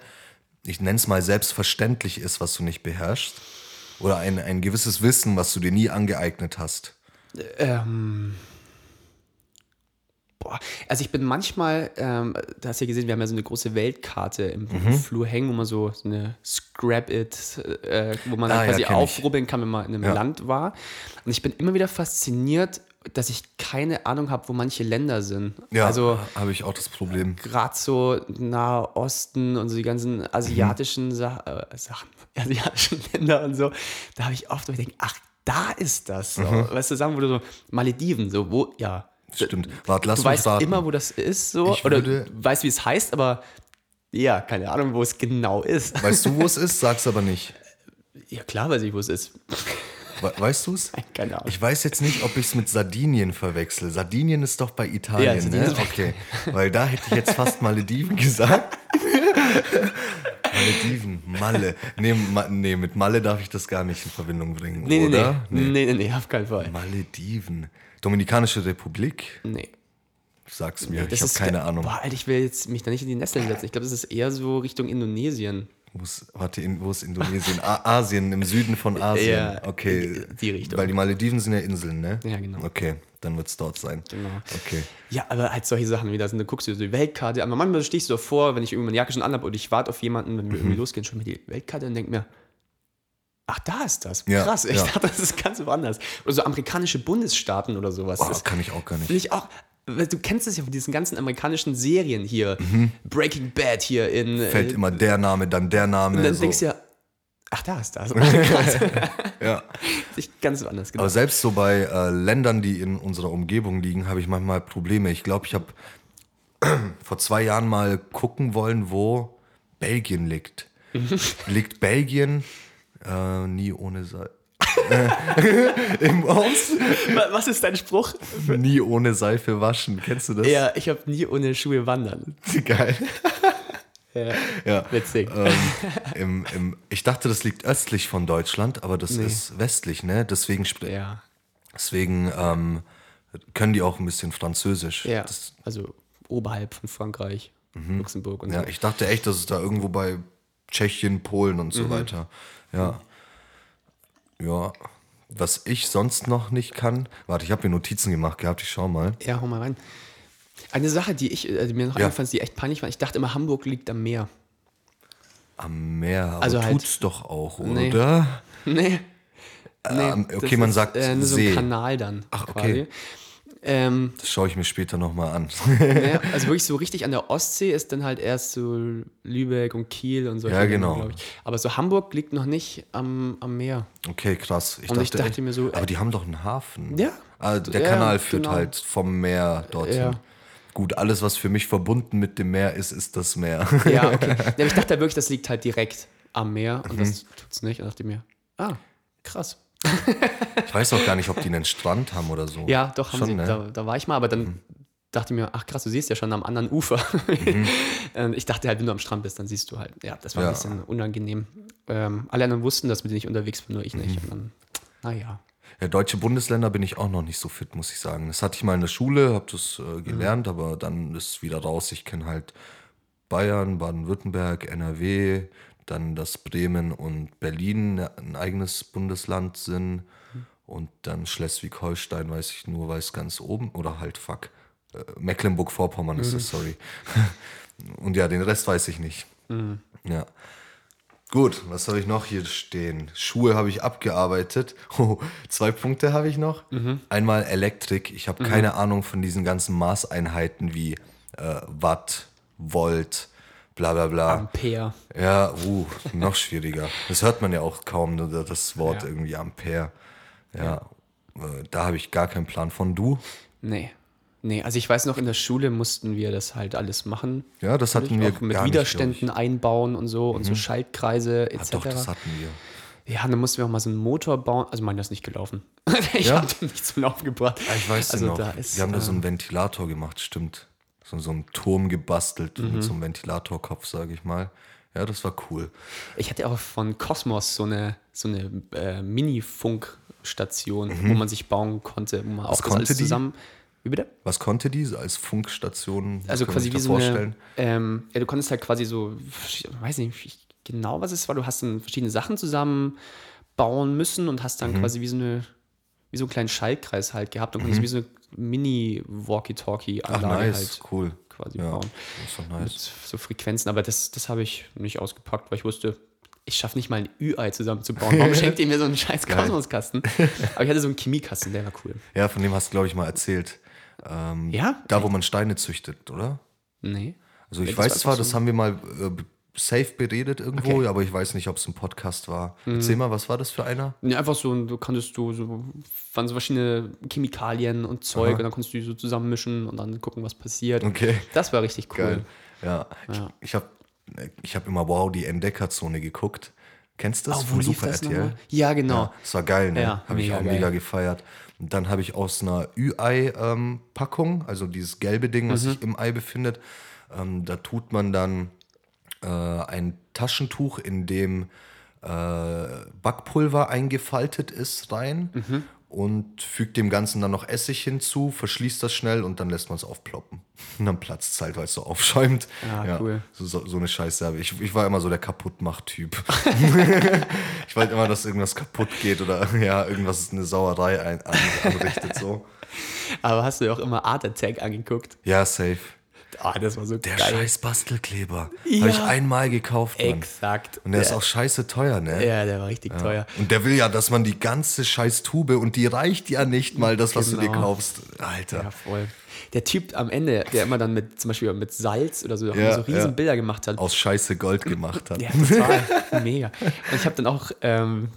ich nenne es mal selbstverständlich ist, was du nicht beherrschst? Oder ein, ein gewisses Wissen, was du dir nie angeeignet hast? Ähm, Boah, also ich bin manchmal, ähm, da hast du ja gesehen, wir haben ja so eine große Weltkarte im Mhm. Flur hängen, wo man so, so eine Scrap-It, äh, wo man Ah, ja, quasi ich. aufrubbeln kann, wenn man in einem Ja. Land war. Und ich bin immer wieder fasziniert, dass ich keine Ahnung habe, wo manche Länder sind. Ja, Also habe ich auch das Problem. gerade so Nahe Osten und so die ganzen asiatischen Sa äh, Sachen, asiatischen Länder und so, da habe ich oft wo ich denke, ach, da ist das. So. Mhm. Weißt du, sagen wo du so, Malediven, so, wo, ja. Stimmt. Warte, lass du mich weißt raten. immer, wo das ist, so, Ich oder würde- weißt, wie es heißt, aber ja, keine Ahnung, wo es genau ist. Weißt du, wo es ist? Sag's aber nicht. Ja, klar weiß ich, wo es ist. We weißt du es? Keine Ahnung. Ich weiß jetzt nicht, ob ich es mit Sardinien verwechsel. Sardinien ist doch bei Ja, Italien, Sardinien ne? Okay. Weil da hätte ich jetzt fast Malediven gesagt. Malediven, Malle. Nee, Ma nee, mit Malle darf ich das gar nicht in Verbindung bringen, Nee, nee, oder? nee. Nee, nee, nee, auf keinen Fall. Malediven. Dominikanische Republik? Nee. Sag's mir, Das ich habe keine Ahnung. Boah, Alter, ich will jetzt mich da nicht in die Nesseln setzen. Ich glaube, das ist eher so Richtung Indonesien. Wo ist, warte, in, wo ist Indonesien? Asien, im Süden von Asien. Ja, okay. die- Richtung. Weil die Malediven sind ja Inseln, ne? Ja, genau. Okay, dann wird's dort sein. Genau. Okay. Ja, aber halt solche Sachen wie das, und dann guckst du so die Weltkarte an. Manchmal stehst du davor, wenn ich irgendwie meine Jacke schon anhabe und ich warte auf jemanden, wenn wir Mhm. irgendwie losgehen, schon mir die Weltkarte und denk mir, ach, da ist das. Ja, Krass, ich ja. dachte, das ist ganz woanders. Oder so amerikanische Bundesstaaten oder sowas. Boah, das kann ich auch gar nicht. ich auch, du kennst es ja von diesen ganzen amerikanischen Serien hier. Breaking Bad hier in. Mhm. Fällt äh, immer der Name, dann der Name. und dann so. denkst du ja, ach, da ist das. Krass. ja. Sich ganz woanders, genau. Aber selbst so bei äh, Ländern, die in unserer Umgebung liegen, habe ich manchmal Probleme. Ich glaube, ich habe vor zwei Jahren mal gucken wollen, wo Belgien liegt. liegt Belgien äh, nie ohne Seife. Im Aus? Wa- Was ist dein Spruch? Nie ohne Seife waschen. Kennst du das? Ja, ich habe nie ohne Schuhe wandern. Geil. Ja. Ja. Witzig. Ähm, im, im, ich dachte, das liegt östlich von Deutschland, aber das ist westlich, ne? Deswegen, Ja. deswegen ähm, können die auch ein bisschen Französisch. Ja, Das, also oberhalb von Frankreich, Luxemburg und ja, so. ich dachte echt, dass es da irgendwo bei Tschechien, Polen und so Mhm. weiter. Ja. Ja. Was ich sonst noch nicht kann. Warte, ich habe mir Notizen gemacht gehabt, ich schau mal. Ja, hau mal rein. Eine Sache, die ich die mir noch Ja. eingefallen ist, die echt peinlich war, ich dachte immer, Hamburg liegt am Meer. Am Meer, aber Also halt- tut's doch auch, Nee. oder? Nee. Ähm, das okay, man ist, sagt äh, so ein Kanal dann. Ach, quasi. Ähm, Das schaue ich mir später nochmal an. ja, also wirklich so richtig an der Ostsee ist dann halt erst so Lübeck und Kiel und so. Ja, genau. Ich. Aber so Hamburg liegt noch nicht am, am Meer. Okay, krass. Und ich dachte mir so, Aber äh, die haben doch einen Hafen. Ja. Ah, der Ja, Kanal führt genau. halt vom Meer dorthin. Ja. Gut, alles, was für mich verbunden mit dem Meer ist, ist das Meer. Ja, okay. Ja, ich dachte wirklich, das liegt halt direkt am Meer und Mhm. das tut's nicht. Und dachte mir, ah, krass. Ich weiß auch gar nicht, ob die einen Strand haben oder so. Ja, doch, haben Schon, sie. ne? Da, da war ich mal, aber dann dachte ich mir, ach krass, du siehst ja schon am anderen Ufer. Ähm, ich dachte halt, wenn du am Strand bist, dann siehst du halt. Ja, das war Mhm. Ja. ein bisschen unangenehm. Ähm, alle anderen wussten, dass mit denen ich unterwegs bin, nur ich Mhm. nicht. Und dann, naja. Ja, deutsche Bundesländer bin ich auch noch nicht so fit, muss ich sagen. Das hatte ich mal in der Schule, habe das äh, gelernt, Mhm. aber dann ist wieder raus. Ich kenne halt Bayern, Baden-Württemberg, NRW, dann dass Bremen und Berlin ne- ein eigenes Bundesland sind. Und dann Schleswig-Holstein weiß ich nur, weil es ganz oben, oder halt fuck, äh, Mecklenburg-Vorpommern ist das, sorry. Und ja, den Rest weiß ich nicht. Ja. Gut, was habe ich noch hier stehen? Schuhe habe ich abgearbeitet. Oh, zwei Punkte habe ich noch. Einmal Elektrik. Ich habe keine Ahnung von diesen ganzen Maßeinheiten wie äh, Watt, Volt, bla bla bla. Ampere. Ja, uh, noch schwieriger. Das hört man ja auch kaum, das Wort Ja. irgendwie Ampere. Ja, äh, da habe ich gar keinen Plan von. Du? Nee. Nee, also ich weiß noch, in der Schule mussten wir das halt alles machen. Ja, das hatten wir auch mit gar nicht. Widerständen einbauen und so und so Schaltkreise etc. Ah, doch, das hatten wir. Ja, dann mussten wir auch mal so einen Motor bauen. Also, mein, das ist nicht gelaufen. ich Ja? habe den nicht zum Laufen gebracht. Ah, ich weiß also, noch. Da ist, wir haben da so ähm, einen Ventilator gemacht, stimmt. So, so einen Turm gebastelt Mhm. mit so einem Ventilatorkopf, sage ich mal. Ja, das war cool. Ich hatte auch von Cosmos so eine, so eine äh, Mini-Funkstation, wo man sich bauen konnte, wo man auch das Mhm. alles zusammen. Wie bitte? Was konnte die als Funkstation? Was Also quasi wie so eine. vorstellen? Ähm, ja, du konntest halt quasi so, ich weiß nicht genau, was es war. Du hast dann verschiedene Sachen zusammen bauen müssen und hast Mhm. dann quasi wie so eine, wie so einen kleinen Schaltkreis halt gehabt und konntest wie so eine Mini-Walkie-Talkie-Anlage nice, halt cool. quasi Ja, bauen. das ist doch nice. so Frequenzen, aber das, das habe ich nicht ausgepackt, weil ich wusste, ich schaffe nicht mal ein Ü-Ei zusammenzubauen. Warum schenkt ihr mir so einen scheiß Kosmoskasten? Aber ich hatte so einen Chemiekasten, der war cool. Ja, von dem hast du, glaube ich, mal erzählt. Ähm, Ja? Da, wo man Steine züchtet, oder? Nee. Also ich Das weiß zwar, einfach das so- haben wir mal äh, safe beredet irgendwo, Okay. aber ich weiß nicht, ob es ein Podcast war. Erzähl mal, was war das für einer? Nee, einfach so, du konntest du so, waren so verschiedene Chemikalien und Zeug und dann konntest du die so zusammenmischen und dann gucken, was passiert. Okay. Das war richtig cool. Geil. Ja, Ja. ich, ich habe ich hab immer Wow, die Entdeckerzone geguckt. Kennst du das Oh, wo von lief Super das RTL? Ja, genau. Ja, das war geil, ne? Ja, habe ich auch geil. mega gefeiert. Und dann habe ich aus einer Ü-Ei-Packung, also dieses gelbe Ding, Mhm. was sich im Ei befindet, ähm, da tut man dann äh, ein Taschentuch, in dem äh, Backpulver eingefaltet ist, rein Mhm. und fügt dem Ganzen dann noch Essig hinzu, verschließt das schnell und dann lässt man es aufploppen. Und dann platzt es halt, weil es so aufschäumt. Ah, cool. So, so, eine Scheiße. habe Ich, ich war immer so der Kaputtmach-Typ. ich wollte immer, dass irgendwas kaputt geht oder ja, irgendwas eine Sauerei ein, an, anrichtet. So. Aber hast du auch immer Art Attack angeguckt? Ja, safe. Ah, das war so Der geil. scheiß Bastelkleber. Ja. Habe ich einmal gekauft. Mann. Exakt. Und der ist Ja. auch scheiße teuer, ne? Ja, der war richtig teuer. Und der will ja, dass man die ganze scheiß Tube und die reicht ja nicht mal, das, was du dir Genau. kaufst. Alter. Ja, voll. Der Typ am Ende, der immer dann mit, zum Beispiel mit Salz oder so, Ja, so riesen ja. Bilder gemacht hat. Aus scheiße Gold gemacht hat. Ja, total. Mega. Und ich habe dann auch ähm,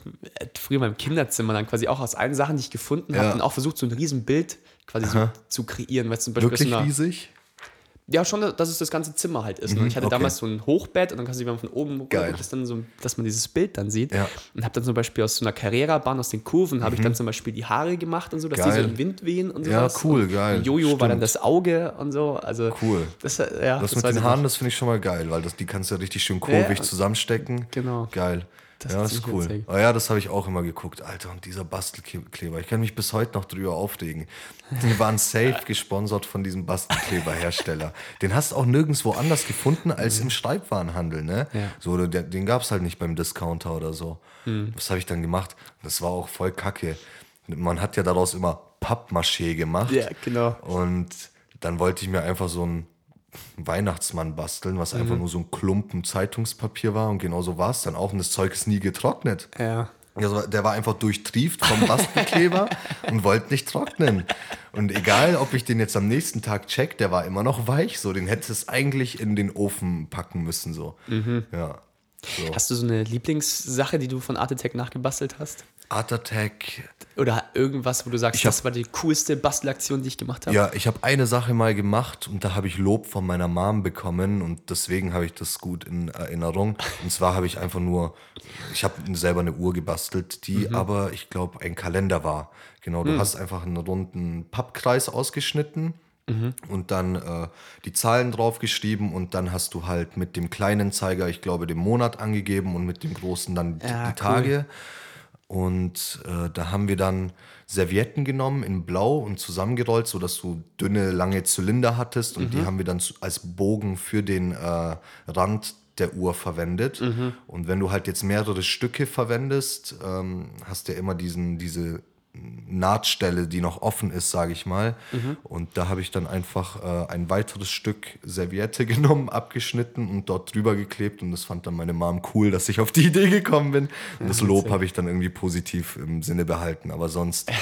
früher in meinem Kinderzimmer dann quasi auch aus allen Sachen, die ich gefunden habe, Ja. dann auch versucht, so ein riesen Bild quasi so zu kreieren. Weil zum Beispiel Wirklich so einer, riesig? Ja, schon, dass es das ganze Zimmer halt ist. Und ich hatte okay. damals so ein Hochbett und dann kannst du, wenn man von oben Geil. guckt, ist dann so, dass man dieses Bild dann sieht. Ja. Und habe dann zum Beispiel aus so einer Carrera-Bahn, aus den Kurven, habe ich dann zum Beispiel die Haare gemacht und so, dass die so Geil. im Wind wehen und Ja, sowas. cool, und geil. Jojo war dann Stimmt. das Auge und so. Also Cool. Das, äh, ja, Das, das mit den Haaren, das finde ich schon mal geil, weil das, die kannst du ja richtig schön kurvig Ja. zusammenstecken. Genau. Geil. Das ja, ist das ist cool. Aber ja, das habe ich auch immer geguckt. Alter, und dieser Bastelkleber. Ich kann mich bis heute noch drüber aufregen. Die waren safe gesponsert von diesem Bastelkleberhersteller. Den hast du auch nirgendwo anders gefunden als im Schreibwarenhandel. Ne? Ja. So, der, den gab es halt nicht beim Discounter oder so. Hm. Was habe ich dann gemacht? Das war auch voll kacke. Man hat ja daraus immer Pappmaché gemacht. Ja, genau. Und dann wollte ich mir einfach so einen Weihnachtsmann basteln, was Mhm. einfach nur so ein Klumpen Zeitungspapier war. Und genau so war es dann auch. Und das Zeug ist nie getrocknet. Ja. Also der war einfach durchtrieft vom Bastelkleber und wollte nicht trocknen. Und egal, ob ich den jetzt am nächsten Tag check, der war immer noch weich. So, den hätte es eigentlich in den Ofen packen müssen. So. Mhm. Ja. So. Hast du so eine Lieblingssache, die du von Art Attack nachgebastelt hast? Art Attack. Oder irgendwas, wo du sagst, hab- das war die coolste Bastelaktion, die ich gemacht habe? Ja, ich habe eine Sache mal gemacht und da habe ich Lob von meiner Mom bekommen und deswegen habe ich das gut in Erinnerung. Und zwar habe ich einfach nur, ich habe selber eine Uhr gebastelt, die aber, ich glaube, ein Kalender war. Genau, du hast einfach einen runden Pappkreis ausgeschnitten. Und dann äh, die Zahlen draufgeschrieben und dann hast du halt mit dem kleinen Zeiger, ich glaube, den Monat angegeben und mit dem großen dann die, Ja, die Tage. Und äh, da haben wir dann Servietten genommen in Blau und zusammengerollt, sodass du dünne, lange Zylinder hattest. Und die haben wir dann als Bogen für den äh, Rand der Uhr verwendet. Und wenn du halt jetzt mehrere Stücke verwendest, ähm, hast du ja immer diesen, diese Nahtstelle, die noch offen ist, sage ich mal. Und da habe ich dann einfach äh, ein weiteres Stück Serviette genommen, abgeschnitten und dort drüber geklebt. Und das fand dann meine Mom cool, dass ich auf die Idee gekommen bin. Und das Lob habe ich dann irgendwie positiv im Sinne behalten. Aber sonst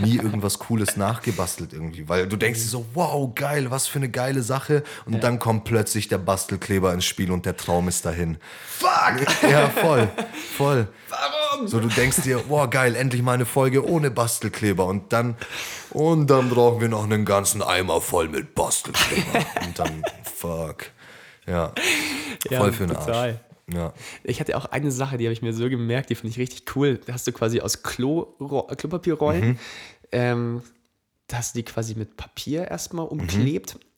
nie irgendwas Cooles nachgebastelt irgendwie. Weil du denkst dir so, wow, geil, was für eine geile Sache. Und dann kommt plötzlich der Bastelkleber ins Spiel und der Traum ist dahin. Fuck! Ja, voll, voll. Warum? So, du denkst dir, boah, geil, endlich mal eine Folge ohne Bastelkleber. Und dann, und dann brauchen wir noch einen ganzen Eimer voll mit Bastelkleber. und dann, fuck. Ja, Ja, voll für den total. Arsch. Ja. Ich hatte auch eine Sache, die habe ich mir so gemerkt, die fand ich richtig cool. Da hast du quasi aus Klo, Klopapierrollen, Mhm. ähm, da hast du die quasi mit Papier erstmal Mhm.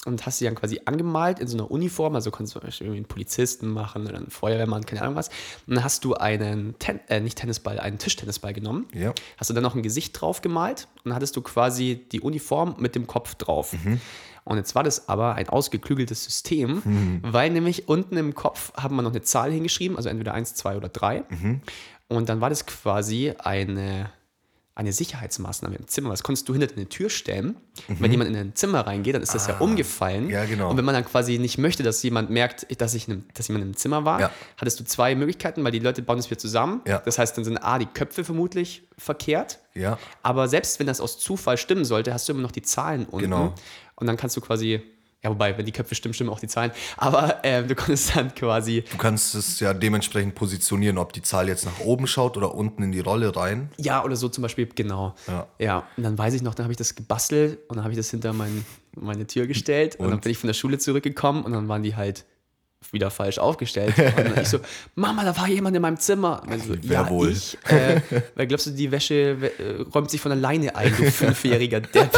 Und hast sie dann quasi angemalt in so einer Uniform. Also kannst du zum Beispiel irgendwie einen Polizisten machen oder einen Feuerwehrmann, keine Ahnung was. Und dann hast du einen, Ten äh, nicht Tennisball, einen Tischtennisball genommen. Ja. Hast du dann noch ein Gesicht drauf gemalt und dann hattest du quasi die Uniform mit dem Kopf drauf. Mhm. Und jetzt war das aber ein ausgeklügeltes System, Mhm. weil nämlich unten im Kopf haben wir noch eine Zahl hingeschrieben, also entweder 1, 2 oder 3. Mhm. Und dann war das quasi eine, eine Sicherheitsmaßnahme im Zimmer. Das konntest du hinter deine Tür stellen. Mhm. Wenn jemand in ein Zimmer reingeht, dann ist das ja umgefallen. Ah, ja, genau. Und wenn man dann quasi nicht möchte, dass jemand merkt, dass, ich in einem, dass jemand im Zimmer war, Ja. hattest du zwei Möglichkeiten, weil die Leute bauen es wieder zusammen. Ja. Das heißt, dann sind A, die Köpfe vermutlich verkehrt. Ja. Aber selbst wenn das aus Zufall stimmen sollte, hast du immer noch die Zahlen unten. Genau. Und dann kannst du quasi, ja, wobei, wenn die Köpfe stimmen, stimmen auch die Zahlen. Aber ähm, du konntest dann quasi, Du kannst es ja dementsprechend positionieren, ob die Zahl jetzt nach oben schaut oder unten in die Rolle rein. ja, oder so zum Beispiel, genau. Ja. Ja, und dann weiß ich noch, dann habe ich das gebastelt und dann habe ich das hinter mein, meine Tür gestellt und, dann Und? bin ich von der Schule zurückgekommen und dann waren die halt wieder falsch aufgestellt. Und ich so, Mama, da war jemand in meinem Zimmer. Und so, Wer ja, wohl? ich. Äh, weil glaubst du, die Wäsche äh, räumt sich von alleine ein, du fünfjähriger Depp.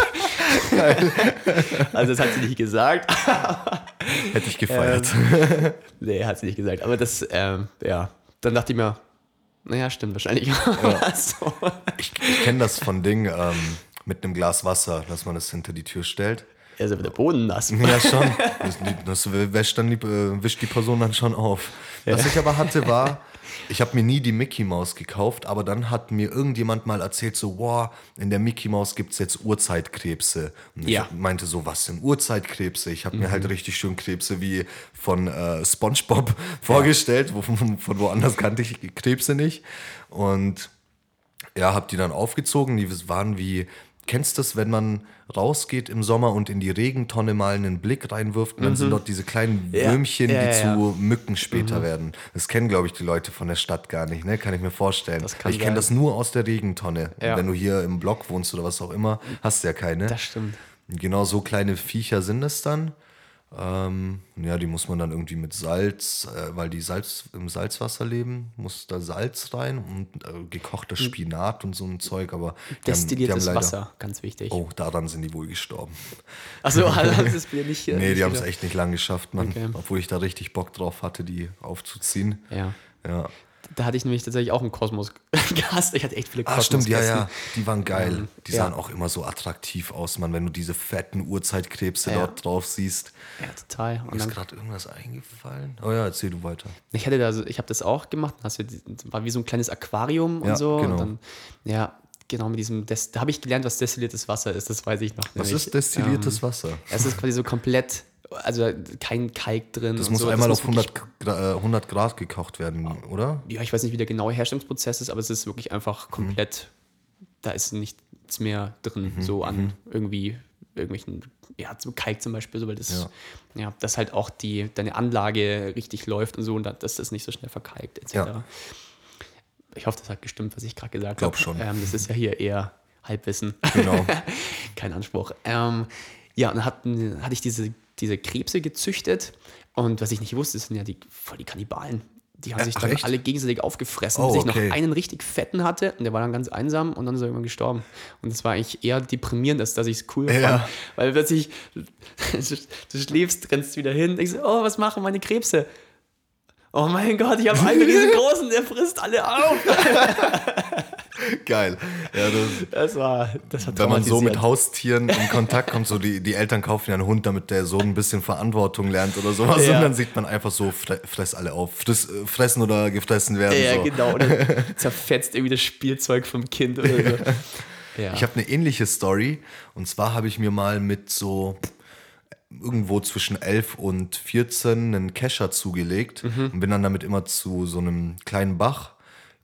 also das hat sie nicht gesagt. Hätte ich gefeiert. Ähm, nee, hat sie nicht gesagt. Aber das, ähm, ja, dann dachte ich mir, naja, stimmt wahrscheinlich. so. Ich, ich kenne das von Ding ähm, mit einem Glas Wasser, dass man das hinter die Tür stellt. Also wird der Boden nass. Ja, schon. Das, das wäscht, dann die, äh, wischt die Person dann schon auf. Was ich aber hatte, war, ich habe mir nie die Mickey Maus gekauft, aber dann hat mir irgendjemand mal erzählt, so, wow, in der Mickey Maus gibt es jetzt Urzeitkrebse. Und Ja. ich meinte so, was sind Urzeitkrebse? Ich habe mir halt richtig schön Krebse wie von äh, Spongebob vorgestellt, wo, von, von woanders kannte ich Krebse nicht. Und ja, hab die dann aufgezogen. Die waren wie, kennst du das, wenn man rausgeht im Sommer und in die Regentonne mal einen Blick reinwirft und dann sind dort diese kleinen Mhm. Ja. Würmchen, Ja, die ja, zu Mücken später werden. Das kennen, glaube ich, die Leute von der Stadt gar nicht, ne? Kann ich mir vorstellen. Ich kenne das nur aus der Regentonne. Wenn du hier im Block wohnst oder was auch immer, hast du ja keine. Das stimmt. Genau so kleine Viecher sind es dann. Ähm, ja, die muss man dann irgendwie mit Salz, äh, weil die Salz im Salzwasser leben, muss da Salz rein und äh, gekochter Spinat und so ein Zeug, aber Destilliertes leider- Wasser, ganz wichtig. Oh, daran sind die wohl gestorben. Achso, also haben sie es mir nicht. äh, Nee, die haben es echt nicht lang geschafft, Mann. Okay. Obwohl ich da richtig Bock drauf hatte, die aufzuziehen. Ja. Ja. Da hatte ich nämlich tatsächlich auch einen Kosmos gehasst. Ich hatte echt viele Ah, Kosmos. stimmt, ja, ja. Die waren geil. Die ja. sahen auch immer so attraktiv aus, Mann, wenn du diese fetten Urzeitkrebse Ja. dort drauf siehst. Ja, total. Und Mir ist gerade irgendwas eingefallen. Oh ja, erzähl du weiter. ich hatte da so, ich habe das auch gemacht. Die- war wie so ein kleines Aquarium und Ja, so. genau. Und dann, ja, genau mit diesem, Des, da habe ich gelernt, was destilliertes Wasser ist. Das weiß ich noch. Was nämlich. ist destilliertes Ähm, Wasser? Es ist quasi so komplett, also kein Kalk drin. Das muss so. einmal auf muss wirklich- 100, Gra- äh, 100 Grad gekocht werden, oder? ja, ich weiß nicht, wie der genaue Herstellungsprozess ist, aber es ist wirklich einfach Mhm. komplett, da ist nichts mehr drin, so an irgendwie irgendwelchen, ja, so Kalk zum Beispiel, so, weil das, ja. Ja. dass halt auch die, deine Anlage richtig läuft und so und dass das nicht so schnell verkalkt, etc. Ja. Ich hoffe, das hat gestimmt, was ich gerade gesagt Glaub habe. schon. Ähm, das ist ja hier eher Halbwissen. Genau. Kein Anspruch. Ähm, ja, und dann hatten, hatte ich diese, diese Krebse gezüchtet und was ich nicht wusste, sind ja die voll die Kannibalen. Die haben Äh, sich ach, dann echt? alle gegenseitig aufgefressen, Oh, bis ich okay. noch einen richtig fetten hatte und der war dann ganz einsam und dann ist er irgendwann gestorben. Und das war eigentlich eher deprimierend, als dass ich es cool Ja. fand. Weil plötzlich, du schläfst, rennst wieder hin, denkst, oh, was machen meine Krebse? Oh mein Gott, ich habe einen riesengroßen, der frisst alle auf. Geil. Ja, das, Das war, das war wenn man so mit. Haustieren in Kontakt kommt, so die, die Eltern kaufen ja einen Hund, damit der Sohn ein bisschen Verantwortung lernt oder sowas. Ja. Und dann sieht man einfach so, fre fress alle auf. Friss, äh, fressen oder gefressen werden. Ja, so. genau. Und zerfetzt irgendwie das Spielzeug vom Kind oder so. Ja. Ich habe eine ähnliche Story. Und zwar habe ich mir mal mit so irgendwo zwischen 11 und 14 einen Kescher zugelegt Mhm. und bin dann damit immer zu so einem kleinen Bach.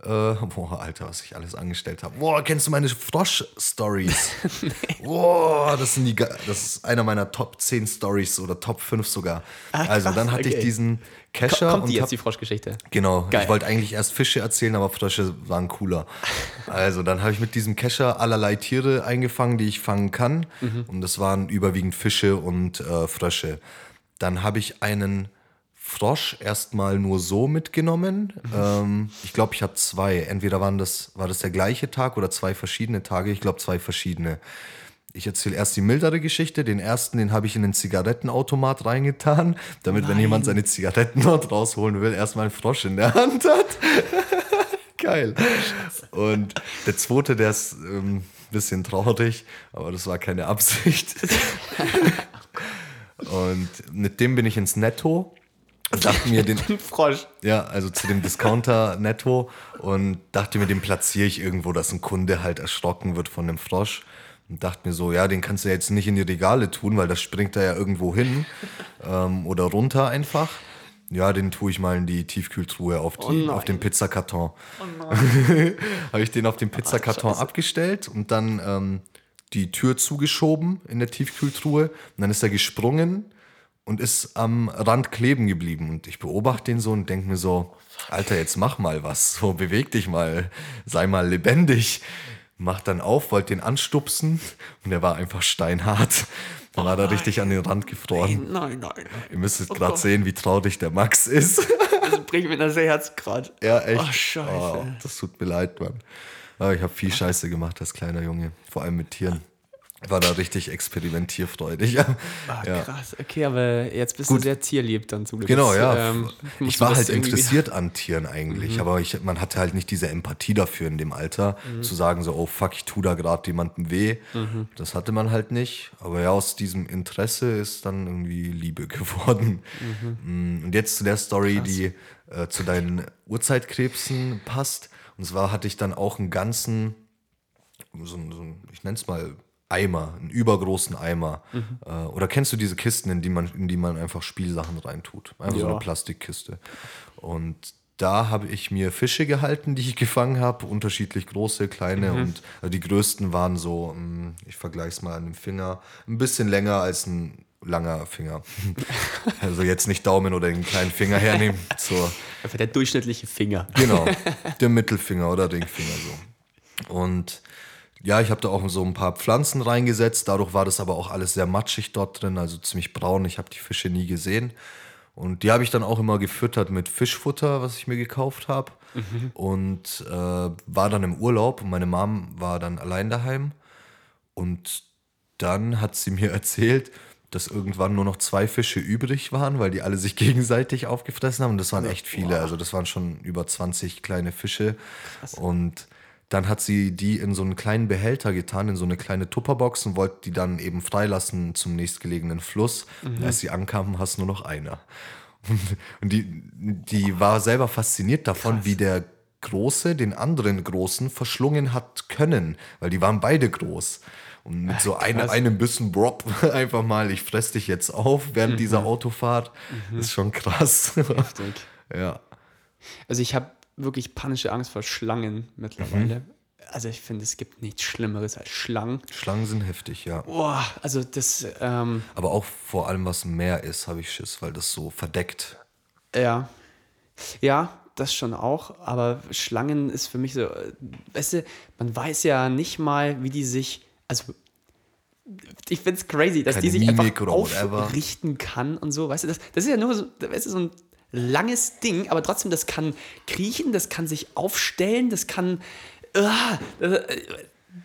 Äh, boah, Alter, was ich alles angestellt habe. Boah, kennst du meine Frosch-Stories? Boah, das, sind die, das ist einer meiner Top 10 Stories oder Top 5 sogar. also, dann hatte ich okay. diesen Kescher. Kommt und die hab- jetzt, die Froschgeschichte? Genau, Geil. ich wollte eigentlich erst Fische erzählen, aber Frösche waren cooler. Also dann habe ich mit diesem Kescher allerlei Tiere eingefangen, die ich fangen kann. Und das waren überwiegend Fische und äh, Frösche. Dann habe ich einen Frosch erstmal nur so mitgenommen. Ähm, ich glaube, ich habe zwei. Entweder waren das, war das der gleiche Tag oder zwei verschiedene Tage. Ich glaube, zwei verschiedene. Ich erzähle erst die mildere Geschichte. Den ersten, den habe ich in den Zigarettenautomat reingetan, damit, wenn jemand seine Zigaretten dort rausholen will, erstmal einen Frosch in der Hand hat. Geil. Und der zweite, der ist ein ähm, bisschen traurig, aber das war keine Absicht. Und mit dem bin ich ins Netto. Dachte mir, den, Frosch. ja, also zu dem Discounter netto und dachte mir, den platziere ich irgendwo, dass ein Kunde halt erschrocken wird von dem Frosch. Und dachte mir so, ja, den kannst du jetzt nicht in die Regale tun, weil das springt da ja irgendwo hin ähm, oder runter einfach. Ja, den tue ich mal in die Tiefkühltruhe auf, die, nein. auf den Pizzakarton. Habe ich den auf den Pizzakarton abgestellt und dann ähm, die Tür zugeschoben in der Tiefkühltruhe. Und dann ist er gesprungen und ist am Rand kleben geblieben. Und ich beobachte den so und denke mir so, Alter, jetzt mach mal was. So, beweg dich mal, sei mal lebendig. Mach dann auf, wollte den anstupsen und der war einfach steinhart. Dann war er richtig an den Rand gefroren. Nein, nein, nein. Ihr müsstet gerade sehen, wie traurig der Max ist. Das bringt mir das Herz gerade. Ja, echt. Ach, scheiße. Oh, das tut mir leid, Mann. Aber ich habe viel Scheiße gemacht als kleiner Junge, vor allem mit Tieren. War da richtig experimentierfreudig. Ah, ja. krass. Okay, aber jetzt bist Gut. du sehr tierlieb dann zum Glück. Genau, ja. ähm, ich war halt Mhm. interessiert an Tieren eigentlich, aber ich, man hatte halt nicht diese Empathie dafür in dem Alter, Mhm. zu sagen so, oh fuck, ich tu da gerade jemandem weh. Das hatte man halt nicht. Aber ja, aus diesem Interesse ist dann irgendwie Liebe geworden. Mhm. Mm, Und jetzt zu der Story, die äh, zu deinen Urzeitkrebsen passt. Und zwar hatte ich dann auch einen ganzen, so, so ich nenne es mal Eimer, einen übergroßen Eimer. Äh, oder kennst du diese Kisten, in die man, in die man einfach Spielsachen reintut? Einfach so Ja. eine Plastikkiste. Und da habe ich mir Fische gehalten, die ich gefangen habe, unterschiedlich große, kleine und äh, die größten waren so, mm, ich vergleiche es mal an dem Finger, ein bisschen länger als ein langer Finger. also jetzt nicht Daumen oder den kleinen Finger hernehmen. So, Einfach der durchschnittliche Finger. Genau, der Mittelfinger oder Ringfinger so. Und ja, ich habe da auch so ein paar Pflanzen reingesetzt. Dadurch war das aber auch alles sehr matschig dort drin, also ziemlich braun. Ich habe die Fische nie gesehen. Und die habe ich dann auch immer gefüttert mit Fischfutter, was ich mir gekauft habe. Und äh, war dann im Urlaub und meine Mom war dann allein daheim. Und dann hat sie mir erzählt, dass irgendwann nur noch zwei Fische übrig waren, weil die alle sich gegenseitig aufgefressen haben. Und das waren echt viele. Also das waren schon über 20 kleine Fische. Und dann hat sie die in so einen kleinen Behälter getan, in so eine kleine Tupperbox und wollte die dann eben freilassen zum nächstgelegenen Fluss. Und als sie ankamen, hast nur noch einer. Und, die, die war selber fasziniert davon, wie der Große den anderen Großen verschlungen hat können, weil die waren beide groß. Und mit so eine, krass. einem Bissen, Brop, einfach mal, ich fress dich jetzt auf während dieser Autofahrt, ist schon krass. ja. Also ich habe wirklich panische Angst vor Schlangen mittlerweile. Mhm. Also ich finde, es gibt nichts Schlimmeres als Schlangen. Schlangen sind heftig, ja. Boah, also das, ähm, Aber auch vor allem, was mehr ist, habe ich Schiss, weil das so verdeckt. ja. Ja, das schon auch. Aber Schlangen ist für mich so, äh, weißt du, man weiß ja nicht mal, wie die sich, also ich finde es crazy, dass Keine die sich Mimik einfach whatever. aufrichten kann und so. Weißt du, das, das ist ja nur so, weißt du, so ein langes Ding, aber trotzdem, das kann kriechen, das kann sich aufstellen, das kann. Das, äh,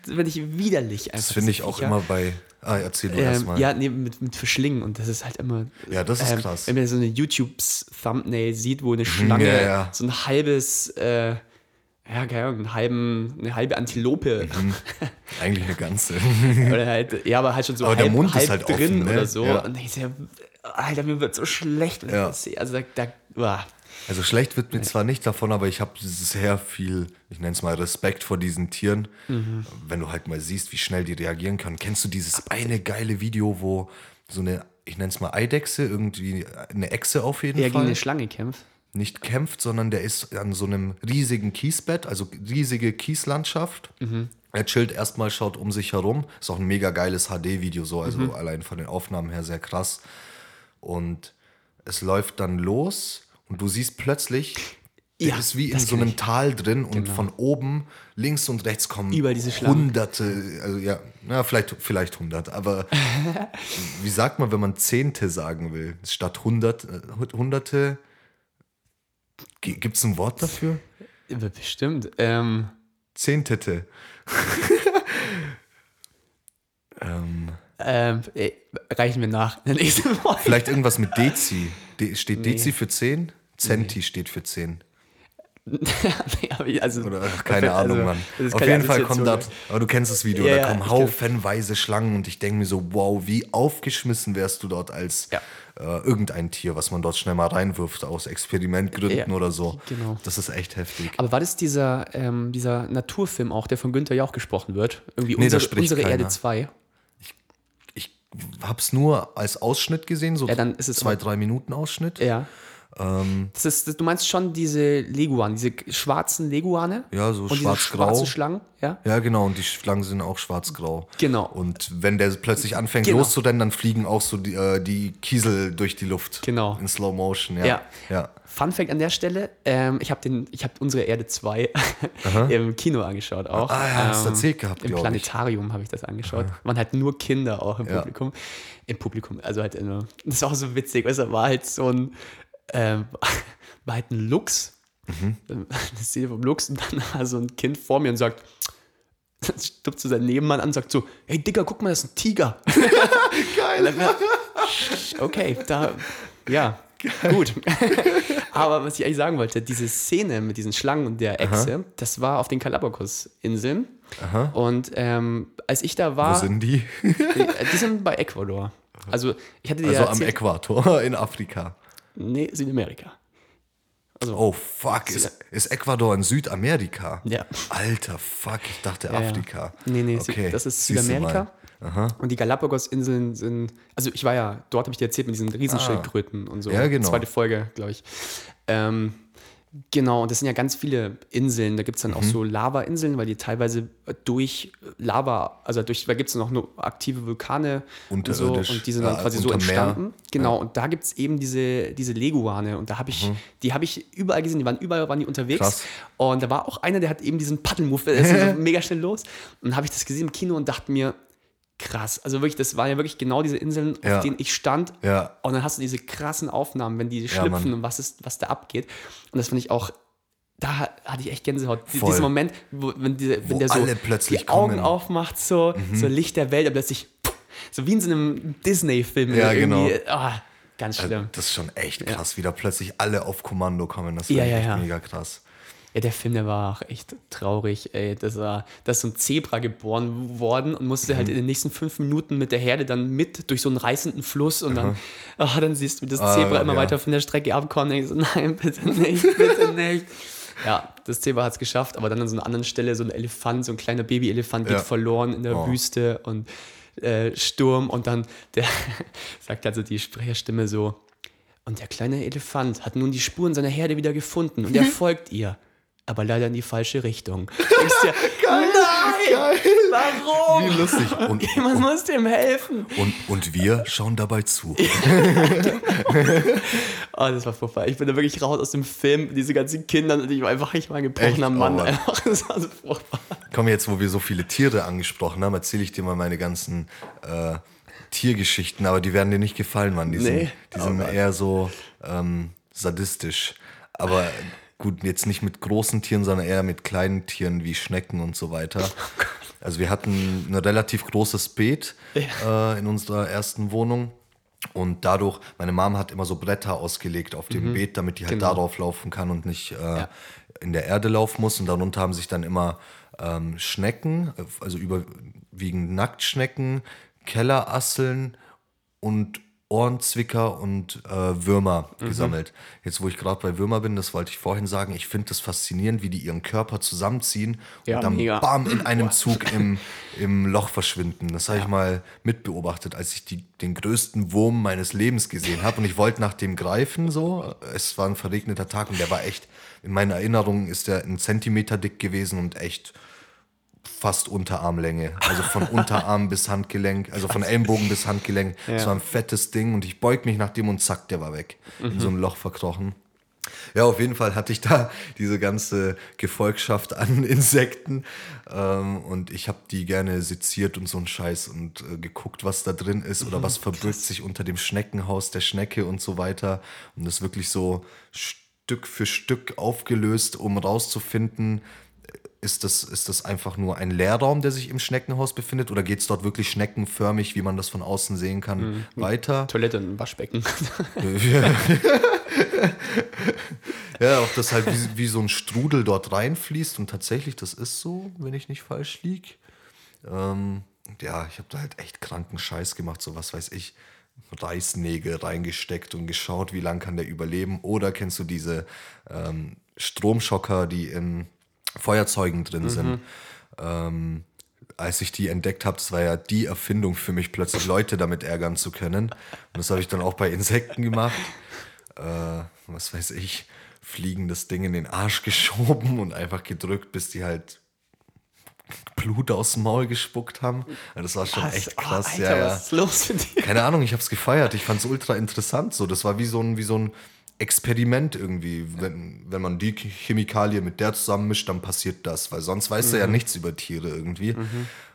finde ich widerlich. Das finde ich auch Viecher. immer bei. Ah, erzähl du Ähm, erstmal. ja, nee, mit, mit Verschlingen und das ist halt immer. Ja, das ist ähm, krass. Wenn man so eine YouTube-Thumbnail sieht, wo eine Schlange ja, ja. so ein halbes, äh, ja, keine Ahnung, einen halben, eine halbe Antilope Eigentlich eine ganze. oder halt, ja, aber halt schon so Aber der halb, Mund ist halb halt drin offen, ne? oder so. Ja. Und ich sehe, Alter, mir wird so schlecht, wenn Ja. ich das sehe. Also da, da uah. Also schlecht wird mir zwar nicht davon, aber ich habe sehr viel, ich nenne es mal Respekt vor diesen Tieren. Mhm. Wenn du halt mal siehst, wie schnell die reagieren können. Kennst du dieses eine geile Video, wo so eine, ich nenne es mal Eidechse, irgendwie eine Echse auf jeden der gegen Fall, eine Schlange kämpft. nicht kämpft, sondern der ist an so einem riesigen Kiesbett, also riesige Kieslandschaft. Er chillt erstmal, schaut um sich herum. Ist auch ein mega geiles HD-Video, so, also allein von den Aufnahmen her sehr krass. Und es läuft dann los und du siehst plötzlich, Ja, ist wie in so einem ich. Tal drin und Genau. von oben, links und rechts kommen Über diese Schlangen. hunderte, also ja, na, vielleicht, vielleicht hundert, aber wie sagt man, wenn man Zehnte sagen will, statt hundert, äh, hunderte, gibt es ein Wort dafür? Ja, Bestimmt. Ähm, Zehntete. ähm, ähm, ey, reichen wir nach. in der nächsten Folge. vielleicht irgendwas mit Dezi. De steht Dezi für 10? Centi steht für 10. nee, aber ich- also, Oder ach, keine also, Ahnung, Mann. Auf jeden Fall kommt das, aber du kennst das Video, Ja, da kommen haufenweise Schlangen und ich denke mir so, wow, wie aufgeschmissen wärst du dort als Ja. äh, irgendein Tier, was man dort schnell mal reinwirft, aus Experimentgründen Ja, oder so. genau. Das ist echt heftig. Aber war das dieser, ähm, dieser Naturfilm auch, der von Günther Jauch gesprochen wird? Irgendwie Nee, da unsere, unsere. Erde 2. Ich hab's nur als Ausschnitt gesehen, so Ja, dann ist es zwei, drei Minuten Ausschnitt. Ja. Ähm, Das ist, das, du meinst schon diese Leguane, diese schwarzen Leguane? Ja, so schwarz-grau. schwarzen Schlangen? Ja. Ja, genau, und die Schlangen sind auch schwarz-grau. Genau. Und wenn der plötzlich anfängt Genau. loszurennen, dann fliegen auch so die, äh, die Kiesel durch die Luft. Genau. In Slow Motion, ja. Ja. ja. Fun Fact an der Stelle: ähm, Ich habe hab unsere Erde 2 im Kino angeschaut auch. Ah ja, hast Ähm, erzählt gehabt, Im. Planetarium habe ich das angeschaut. Waren halt nur Kinder auch im Ja. Publikum. Im Publikum, also halt einer- das war auch so witzig, weißt du, war halt so ein, ähm, war halt ein Luchs. Mhm. Eine Szene vom Luchs und dann war so ein Kind vor mir und sagt, stupst so seinen Nebenmann an und sagt so, hey Digga, guck mal, das ist ein Tiger. Geil. Okay, da, ja, gut. Aber was ich eigentlich sagen wollte, diese Szene mit diesen Schlangen und der Echse, das war auf den Galapagos-Inseln. Und ähm, als ich da Wo war, sind die? die, sind bei Ecuador. Also ich hatte Also ja am erzählt, Äquator in Afrika. nee, Südamerika. Oh fuck, ist, ist Ecuador in Südamerika? Ja. Alter, fuck, ich dachte Ja, ja. Afrika. Nee, nee, Sü- okay. das ist Südamerika. Mal. Und die Galapagos-Inseln sind, also ich war ja, dort habe ich dir erzählt mit diesen Riesenschildkröten und so. Ja, genau. Zweite Folge, glaube ich. Ähm, genau, und das sind ja ganz viele Inseln. Da gibt es dann Mhm. auch so Lava-Inseln, weil die teilweise durch Lava, also durch, da gibt es noch nur aktive Vulkane und so und die sind dann äh, quasi so unter Meer. entstanden. Genau, und da gibt es eben diese, diese Leguane und da habe ich, die habe ich überall gesehen, die waren überall waren die unterwegs. Mhm. Krass. Und da war auch einer, der hat eben diesen Paddelmove, der ist so mega schnell los. Und habe ich das gesehen im Kino und dachte mir, krass. Also wirklich, das waren ja wirklich genau diese Inseln, Ja. auf denen ich stand. Ja. Und dann hast du diese krassen Aufnahmen, wenn die Ja, schlüpfen Mann. und was, ist, was da abgeht. Und das finde ich auch, da hatte ich echt Gänsehaut. Voll. Dieser Moment, wo, wenn, diese, Wo wenn der so die Augen kommen. Mhm. aufmacht, so, so Licht der Welt, und plötzlich, so wie in so einem Disney-Film. Ja, genau. Ah, ganz schlimm. Das ist schon echt krass, wie da plötzlich alle auf Kommando kommen. Das Ja, war ja, echt ja. mega krass. Ja, der Film, der war auch echt traurig, ey. Das war, da ist so ein Zebra geboren worden und musste Mhm. halt in den nächsten fünf Minuten mit der Herde dann mit durch so einen reißenden Fluss und dann, ah, dann siehst du, wie das Ah, Zebra immer ja. weiter von der Strecke abkommt und ich so, nein, bitte nicht, bitte nicht. Ja, das Zebra hat es geschafft, aber dann an so einer anderen Stelle so ein Elefant, so ein kleiner Babyelefant geht Ja. verloren in der Oh. Wüste und äh, Sturm und dann der sagt also die Sprecherstimme so, und der kleine Elefant hat nun die Spuren seiner Herde wieder gefunden und er folgt ihr. Aber leider in die falsche Richtung. Denkst dir, nein! Warum? Wie lustig. Und, Jemand muss dem helfen. und, und wir schauen dabei zu. Oh, das war furchtbar. Ich bin da wirklich raus aus dem Film, diese ganzen Kinder und ich war einfach, ich war ein gebrochener Echt? Mann. Oh. einfach. Das war so furchtbar. Komm, jetzt, wo wir so viele Tiere angesprochen haben, erzähle ich dir mal meine ganzen äh, Tiergeschichten, aber die werden dir nicht gefallen, Mann. Die Nee. sind, die Oh sind eher so ähm, sadistisch. Aber gut, jetzt nicht mit großen Tieren, sondern eher mit kleinen Tieren wie Schnecken und so weiter. Also wir hatten ein relativ großes Beet äh, in unserer ersten Wohnung. Und dadurch, meine Mom hat immer so Bretter ausgelegt auf dem Beet, damit die halt Genau. darauf laufen kann und nicht äh, Ja. in der Erde laufen muss. Und darunter haben sich dann immer ähm, Schnecken, also überwiegend Nacktschnecken, Kellerasseln und Ohrenzwicker und äh, Würmer Mhm. gesammelt. Jetzt, wo ich gerade bei Würmer bin, das wollte ich vorhin sagen, ich finde das faszinierend, wie die ihren Körper zusammenziehen Ja, und dann mega. bam in einem Zug im, im Loch verschwinden. Das habe ich mal mitbeobachtet, als ich die, den größten Wurm meines Lebens gesehen habe. Und ich wollte nach dem greifen, so. Es war ein verregneter Tag und der war echt, in meiner Erinnerung ist der ein Zentimeter dick gewesen und echt fast Unterarmlänge. Also von Unterarm bis Handgelenk, also von Ellenbogen bis Handgelenk. Das Ja. war ein fettes Ding und ich beug mich nach dem und zack, der war weg. In Mhm. so ein Loch verkrochen. Ja, auf jeden Fall hatte ich da diese ganze Gefolgschaft an Insekten ähm, und ich habe die gerne seziert und so ein Scheiß und äh, geguckt, was da drin ist oder was verbirgt sich unter dem Schneckenhaus der Schnecke und so weiter und das wirklich so Stück für Stück aufgelöst, um rauszufinden, ist das, ist das einfach nur ein Leerraum, der sich im Schneckenhaus befindet oder geht es dort wirklich schneckenförmig, wie man das von außen sehen kann, weiter? Toilette und ein Waschbecken. Ja, auch das halt wie, wie so ein Strudel dort reinfließt und tatsächlich, das ist so, wenn ich nicht falsch lieg. Ähm, ja, ich habe da halt echt kranken Scheiß gemacht, so was weiß ich. Reißnägel reingesteckt und geschaut, wie lang kann der überleben. Oder kennst du diese ähm, Stromschocker, die in Feuerzeugen drin sind? Ähm, als ich die entdeckt habe, das war ja die Erfindung für mich, plötzlich Leute damit ärgern zu können. Und das habe ich dann auch bei Insekten gemacht. Äh, was weiß ich, fliegen das Ding in den Arsch geschoben und einfach gedrückt, bis die halt Blut aus dem Maul gespuckt haben. Ja, Das war schon Was? echt Oh, krass. Alter, ja, ja. was ist los mit dir? Keine Ahnung, ich habe es gefeiert. Ich fand es ultra interessant. So, das war wie so ein, wie so ein Experiment irgendwie. Wenn, wenn man die Chemikalie mit der zusammenmischt, dann passiert das, weil sonst weißt du ja nichts über Tiere irgendwie.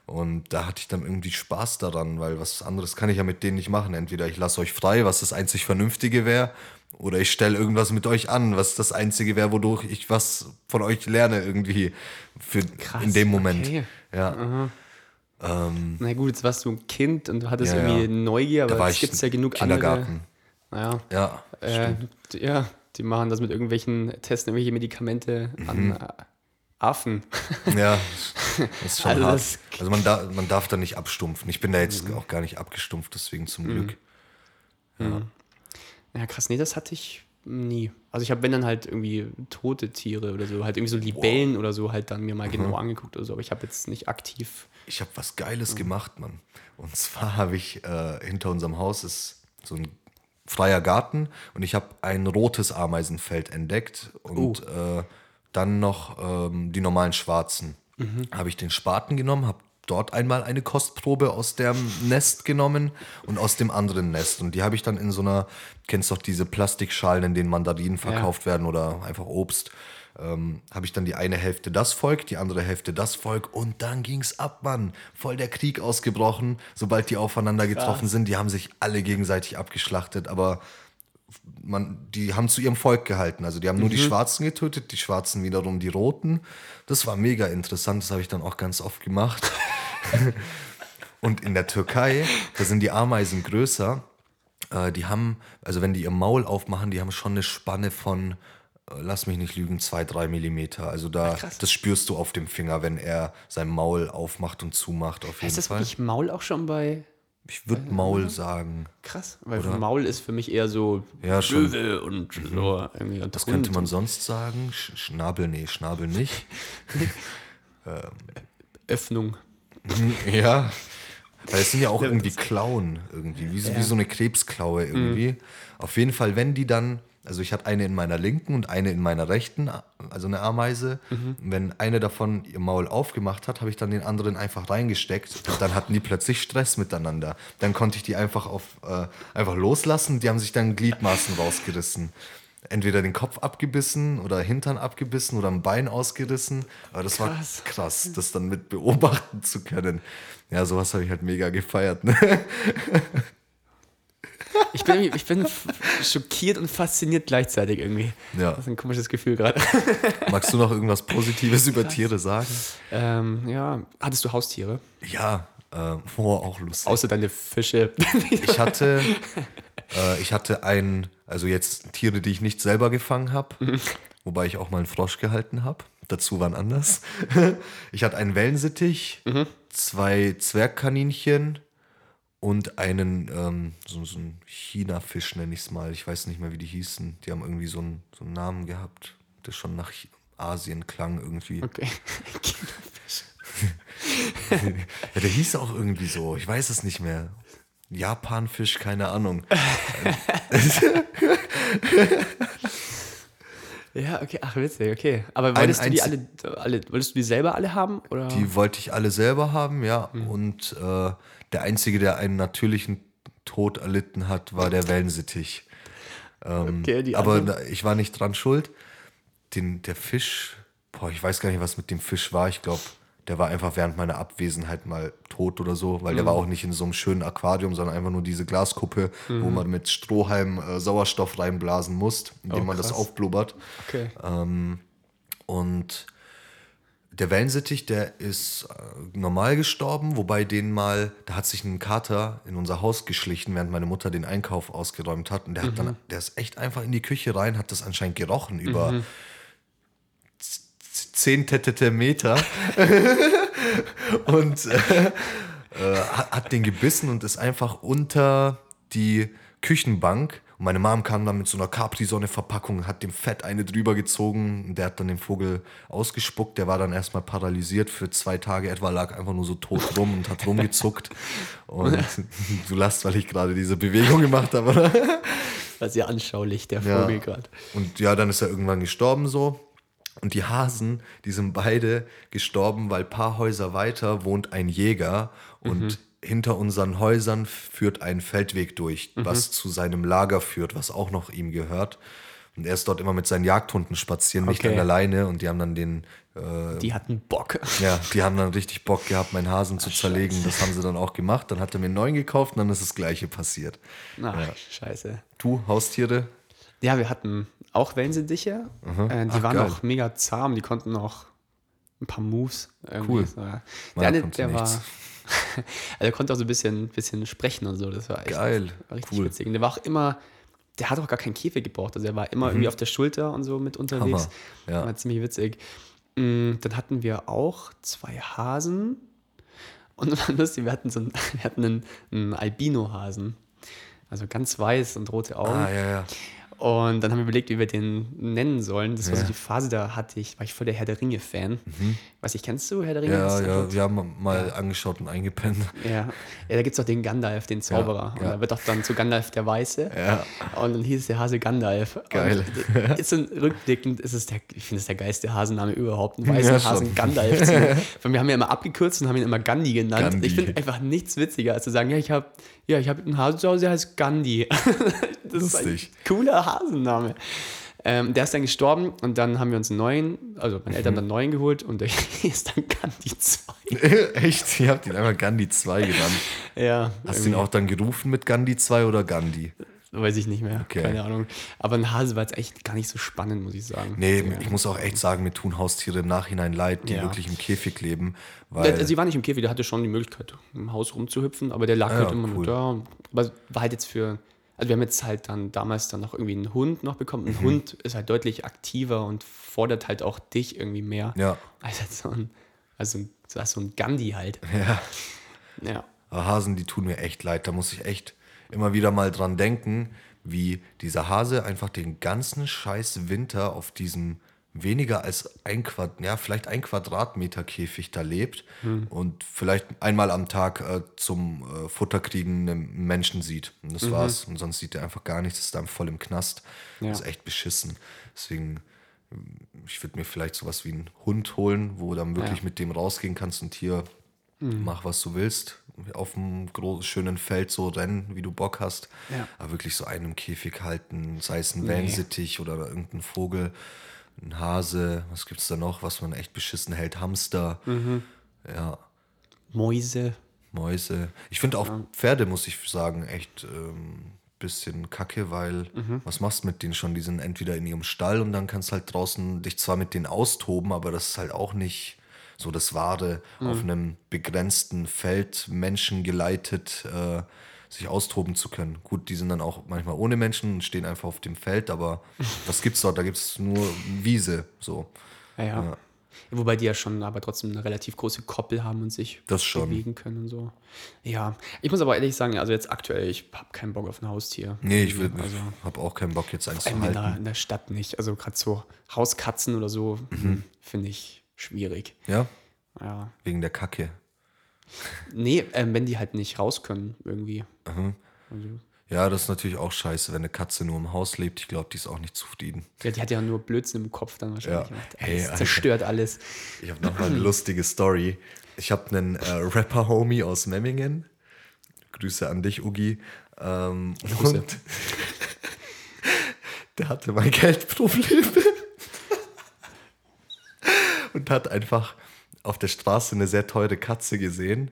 Und da hatte ich dann irgendwie Spaß daran, weil was anderes kann ich ja mit denen nicht machen. Entweder ich lasse euch frei, was das einzig Vernünftige wäre, oder ich stelle irgendwas mit euch an, was das Einzige wäre, wodurch ich was von euch lerne irgendwie für Krass, in dem Moment. okay. Ja. Na gut, jetzt warst du ein Kind und du hattest Ja, irgendwie. Neugier, Da aber es gibt ja genug andere. Ja, Ja, äh, ja, die machen das mit irgendwelchen, testen irgendwelche Medikamente Mhm. an äh, Affen. Ja, das ist schon Also hart. Also man, da, man darf da nicht abstumpfen. Ich bin da jetzt auch gar nicht abgestumpft, deswegen zum Glück. Ja, krass, nee, das hatte ich nie. Also ich habe, wenn dann halt irgendwie tote Tiere oder so, halt irgendwie so Libellen oder so halt dann mir mal genau angeguckt oder so, aber ich habe jetzt nicht aktiv. Ich habe was Geiles gemacht, Mann. Und zwar habe ich äh, hinter unserem Haus ist so ein freier Garten und ich habe ein rotes Ameisenfeld entdeckt und äh, dann noch ähm, die normalen schwarzen. Habe ich den Spaten genommen, habe dort einmal eine Kostprobe aus dem Nest genommen und aus dem anderen Nest. Und die habe ich dann in so einer, kennst doch diese Plastikschalen, in denen Mandarinen verkauft werden oder einfach Obst. Ähm, habe ich dann die eine Hälfte das Volk, die andere Hälfte das Volk und dann ging's ab, Mann. Voll der Krieg ausgebrochen, sobald die aufeinander getroffen sind. Die haben sich alle gegenseitig abgeschlachtet, aber man, die haben zu ihrem Volk gehalten. Also die haben nur die Schwarzen getötet, die Schwarzen wiederum die Roten. Das war mega interessant, das habe ich dann auch ganz oft gemacht. Und in der Türkei, da sind die Ameisen größer. Äh, die haben, also wenn die ihr Maul aufmachen, die haben schon eine Spanne von, lass mich nicht lügen, zwei, drei Millimeter. Also da, krass. das spürst du auf dem Finger, wenn er sein Maul aufmacht und zumacht, auf jeden Ist das Fall. wirklich Maul auch schon bei Ich würde Maul sagen. krass? Weil Maul ist für mich eher so Ja. Löwe und so irgendwie. Und Was könnte man sonst sagen? Sch Schnabel, nee, Schnabel nicht. Öffnung. Ja. Weil es sind ja auch irgendwie Klauen irgendwie, wie so, wie so eine Krebsklaue irgendwie. Auf jeden Fall, wenn die dann, also ich hatte eine in meiner linken und eine in meiner rechten, also eine Ameise. Und Wenn eine davon ihr Maul aufgemacht hat, habe ich dann den anderen einfach reingesteckt und dann hatten die plötzlich Stress miteinander. Dann konnte ich die einfach auf äh, einfach loslassen, die haben sich dann Gliedmaßen rausgerissen. Entweder den Kopf abgebissen oder Hintern abgebissen oder ein Bein ausgerissen. Aber das war Krass. krass, das dann mit beobachten zu können. Ja, sowas habe ich halt mega gefeiert. Ne? Ich bin, ich bin schockiert und fasziniert gleichzeitig irgendwie. Ja. Das ist ein komisches Gefühl gerade. Magst du noch irgendwas Positives über Tiere sagen? ähm, ja, hattest du Haustiere? Ja, äh, oh, auch lustig. Außer deine Fische. Ich hatte, äh, ich hatte ein, also jetzt Tiere, die ich nicht selber gefangen habe, wobei ich auch mal einen Frosch gehalten habe. Dazu waren anders. Ich hatte einen Wellensittich, zwei Zwergkaninchen und einen, ähm, so, so einen China-Fisch nenne ich es mal. Ich weiß nicht mehr, wie die hießen. Die haben irgendwie so einen, so einen Namen gehabt, der schon nach Ch- Asien klang irgendwie. Okay. Ja, der hieß auch irgendwie so. Ich weiß es nicht mehr. Japanfisch, keine Ahnung. Ja, okay, ach witzig, okay. Aber wolltest du die alle, alle, wolltest du die selber alle haben? Oder? Die wollte ich alle selber haben, ja. Mhm. Und äh, der Einzige, der einen natürlichen Tod erlitten hat, war der Wellensittich. Ähm, Okay, aber ich war nicht dran schuld. Den, der Fisch, boah, ich weiß gar nicht, was mit dem Fisch war. Ich glaube, der war einfach während meiner Abwesenheit mal tot oder so, weil der Mhm. war auch nicht in so einem schönen Aquarium, sondern einfach nur diese Glaskuppe, Mhm. wo man mit Strohhalm äh, Sauerstoff reinblasen muss, indem Oh, man das aufblubbert. okay. Und Der Wellensittich, der ist äh, normal gestorben, wobei den mal, da hat sich ein Kater in unser Haus geschlichen, während meine Mutter den Einkauf ausgeräumt hat. Und der hat dann, der ist echt einfach in die Küche rein, hat das anscheinend gerochen über zehn Tetete Meter und äh, äh, hat den gebissen und ist einfach unter die Küchenbank. Und meine Mom kam dann mit so einer Capri-Sonne-Verpackung, hat dem Fett eine drüber gezogen. Und der hat dann den Vogel ausgespuckt. Der war dann erstmal paralysiert für zwei Tage etwa, lag einfach nur so tot rum und hat rumgezuckt. Und du lachst, weil ich gerade diese Bewegung gemacht habe, oder? war sehr anschaulich, der Ja. Vogel gerade. Und ja, dann ist er irgendwann gestorben so. Und die Hasen, die sind beide gestorben, weil ein paar Häuser weiter wohnt ein Jäger und hinter unseren Häusern führt ein Feldweg durch, was zu seinem Lager führt, was auch noch ihm gehört. Und er ist dort immer mit seinen Jagdhunden spazieren, nicht Okay. an alleine. Und die haben dann den, äh, Die hatten Bock. ja, die haben dann richtig Bock gehabt, meinen Hasen zu zerlegen. Das haben sie dann auch gemacht. Dann hat er mir einen neuen gekauft und dann ist das Gleiche passiert. Ach, scheiße. Du, Haustiere? Ja, wir hatten auch Wellensittiche. Äh, die Ach, waren geil. auch mega zahm. Die konnten auch ein paar Moves. Irgendwie. Cool. So, ja. Der eine, der war. also der konnte auch so ein bisschen, bisschen sprechen und so. Das war echt Geil. war richtig Cool. witzig. Und der war auch immer. Der hat auch gar keinen Käfig gebraucht. Also er war immer irgendwie auf der Schulter und so mit unterwegs. Mhm. Hammer, ja. War ziemlich witzig. Mm, Dann hatten wir auch zwei Hasen. Und war lustig, wir hatten so einen, wir hatten einen, einen Albino-Hasen. Also ganz weiß und rote Augen. Ah, ja, ja. Und dann haben wir überlegt, wie wir den nennen sollen. Das war so die Phase, da hatte ich, war ich voll der Herr der Ringe-Fan. Weiß ich, kennst du Herr der Ringe? Mhm. Ja, ja, wir haben mal angeschaut und eingepennt. ja. ja, da gibt es auch den Gandalf, den Zauberer. Und ja. da wird auch dann zu Gandalf der Weiße. Ja. Und dann hieß der Hase Gandalf. Geil. Und ist ein, rückblickend ist es der, ich finde es der geilste Hasenname überhaupt. Einen weißen Ja. Hasen Gandalf. Von mir haben wir immer abgekürzt und haben ihn immer Gandhi genannt. Gandhi. Ich finde einfach nichts witziger, als zu sagen, ja, ich habe ja, ich hab einen Hasen zu Hause, der heißt Gandhi. das ist ein Lustig. cooler Hasenname. Ähm, der ist dann gestorben und dann haben wir uns einen neuen, also meine Eltern haben dann einen neuen geholt und der ist dann Gandhi 2. Echt? Ihr habt ihn einfach Gandhi 2 genannt. Ja, Hast du ihn auch dann gerufen mit Gandhi 2 oder Gandhi? weiß ich nicht mehr, Okay. keine Ahnung. Aber ein Hase war jetzt echt gar nicht so spannend, muss ich sagen. Nee, ich muss auch echt sagen, mir tun Haustiere im Nachhinein leid, die Ja. wirklich im Käfig leben. Weil, sie war nicht im Käfig, der hatte schon die Möglichkeit, im Haus rumzuhüpfen, aber der lag Ah halt ja, immer cool. nur da. Aber war halt jetzt für, also wir haben jetzt halt dann damals dann noch irgendwie einen Hund noch bekommen. Mhm. Ein Hund ist halt deutlich aktiver und fordert halt auch dich irgendwie mehr. Ja. Als halt so ein, also so so ein Gandhi halt. ja. Ja. Aber Hasen, die tun mir echt leid. Da muss ich echt immer wieder mal dran denken, wie dieser Hase einfach den ganzen scheiß Winter auf diesem weniger als ein Quad ja, vielleicht ein Quadratmeter Käfig da lebt und vielleicht einmal am Tag äh, zum äh, Futterkriegen einen Menschen sieht. Und das war's. Und sonst sieht er einfach gar nichts, ist dann voll im Knast. Ja. Das ist echt beschissen. Deswegen, ich würde mir vielleicht sowas wie einen Hund holen, wo du dann wirklich Ja. mit dem rausgehen kannst und hier mach, was du willst. Auf einem großen, schönen Feld so rennen, wie du Bock hast. Ja. Aber wirklich so einen im Käfig halten, sei es ein Wellensittich oder irgendein Vogel, ein Hase, was gibt's da noch, was man echt beschissen hält? Hamster, Mhm. ja, Mäuse. Mäuse. Ich finde auch Pferde, muss ich sagen, echt ähm, bisschen kacke, weil Mhm. was machst du mit denen schon? Die sind entweder in ihrem Stall und dann kannst du halt draußen dich zwar mit denen austoben, aber das ist halt auch nicht so das Wahre, Mhm. auf einem begrenzten Feld Menschen geleitet äh, sich austoben zu können. Gut, die sind dann auch manchmal ohne Menschen und stehen einfach auf dem Feld, aber was gibt's dort? Da gibt's nur Wiese, so. Ja, ja. Wobei die ja schon aber trotzdem eine relativ große Koppel haben und sich bewegen können und so. Ja, ich muss aber ehrlich sagen, also jetzt aktuell, ich habe keinen Bock auf ein Haustier. Nee, ich will, Also, habe auch keinen Bock jetzt eins zu allem in der, halten. in der Stadt nicht. Also gerade so Hauskatzen oder so Mhm. finde ich schwierig. Ja, Ja. wegen der Kacke. Nee, ähm, wenn die halt nicht raus können irgendwie. Mhm. Also, Ja, das ist natürlich auch scheiße, wenn eine Katze nur im Haus lebt. Ich glaube, die ist auch nicht zufrieden. ja, die hat ja nur Blödsinn im Kopf dann wahrscheinlich. Ja. gemacht. Hey, Alles Alter. zerstört alles. Ich habe noch mal eine lustige Story. Ich habe einen äh, Rapper-Homie aus Memmingen. Grüße an dich, Ugi. Ähm, und der hatte mal Geldprobleme. und hat einfach auf der Straße eine sehr teure Katze gesehen.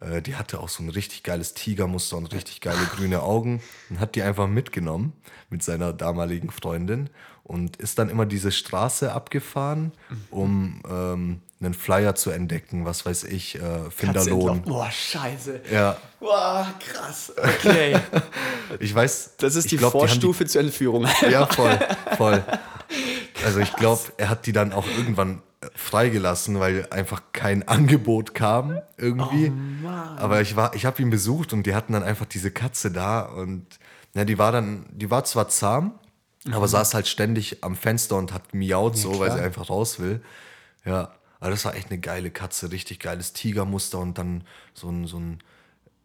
Äh, die hatte auch so ein richtig geiles Tigermuster und richtig geile grüne Augen und hat die einfach mitgenommen mit seiner damaligen Freundin. und ist dann immer diese Straße abgefahren, um ähm, einen Flyer zu entdecken, was weiß ich, äh, Finderlohn. Boah, scheiße. Ja, Boah, krass. Okay. ich weiß. Das ist die glaub, Vorstufe zur Entführung. Die, ja, voll, voll. Also ich glaube, er hat die dann auch irgendwann freigelassen, weil einfach kein Angebot kam irgendwie. Oh Aber ich war, ich habe ihn besucht und die hatten dann einfach diese Katze da und ja, die war dann, die war zwar zahm, aber saß halt ständig am Fenster und hat miaut so, weil klar. sie einfach raus will. Ja, aber das war echt eine geile Katze, richtig geiles Tigermuster und dann so ein, so ein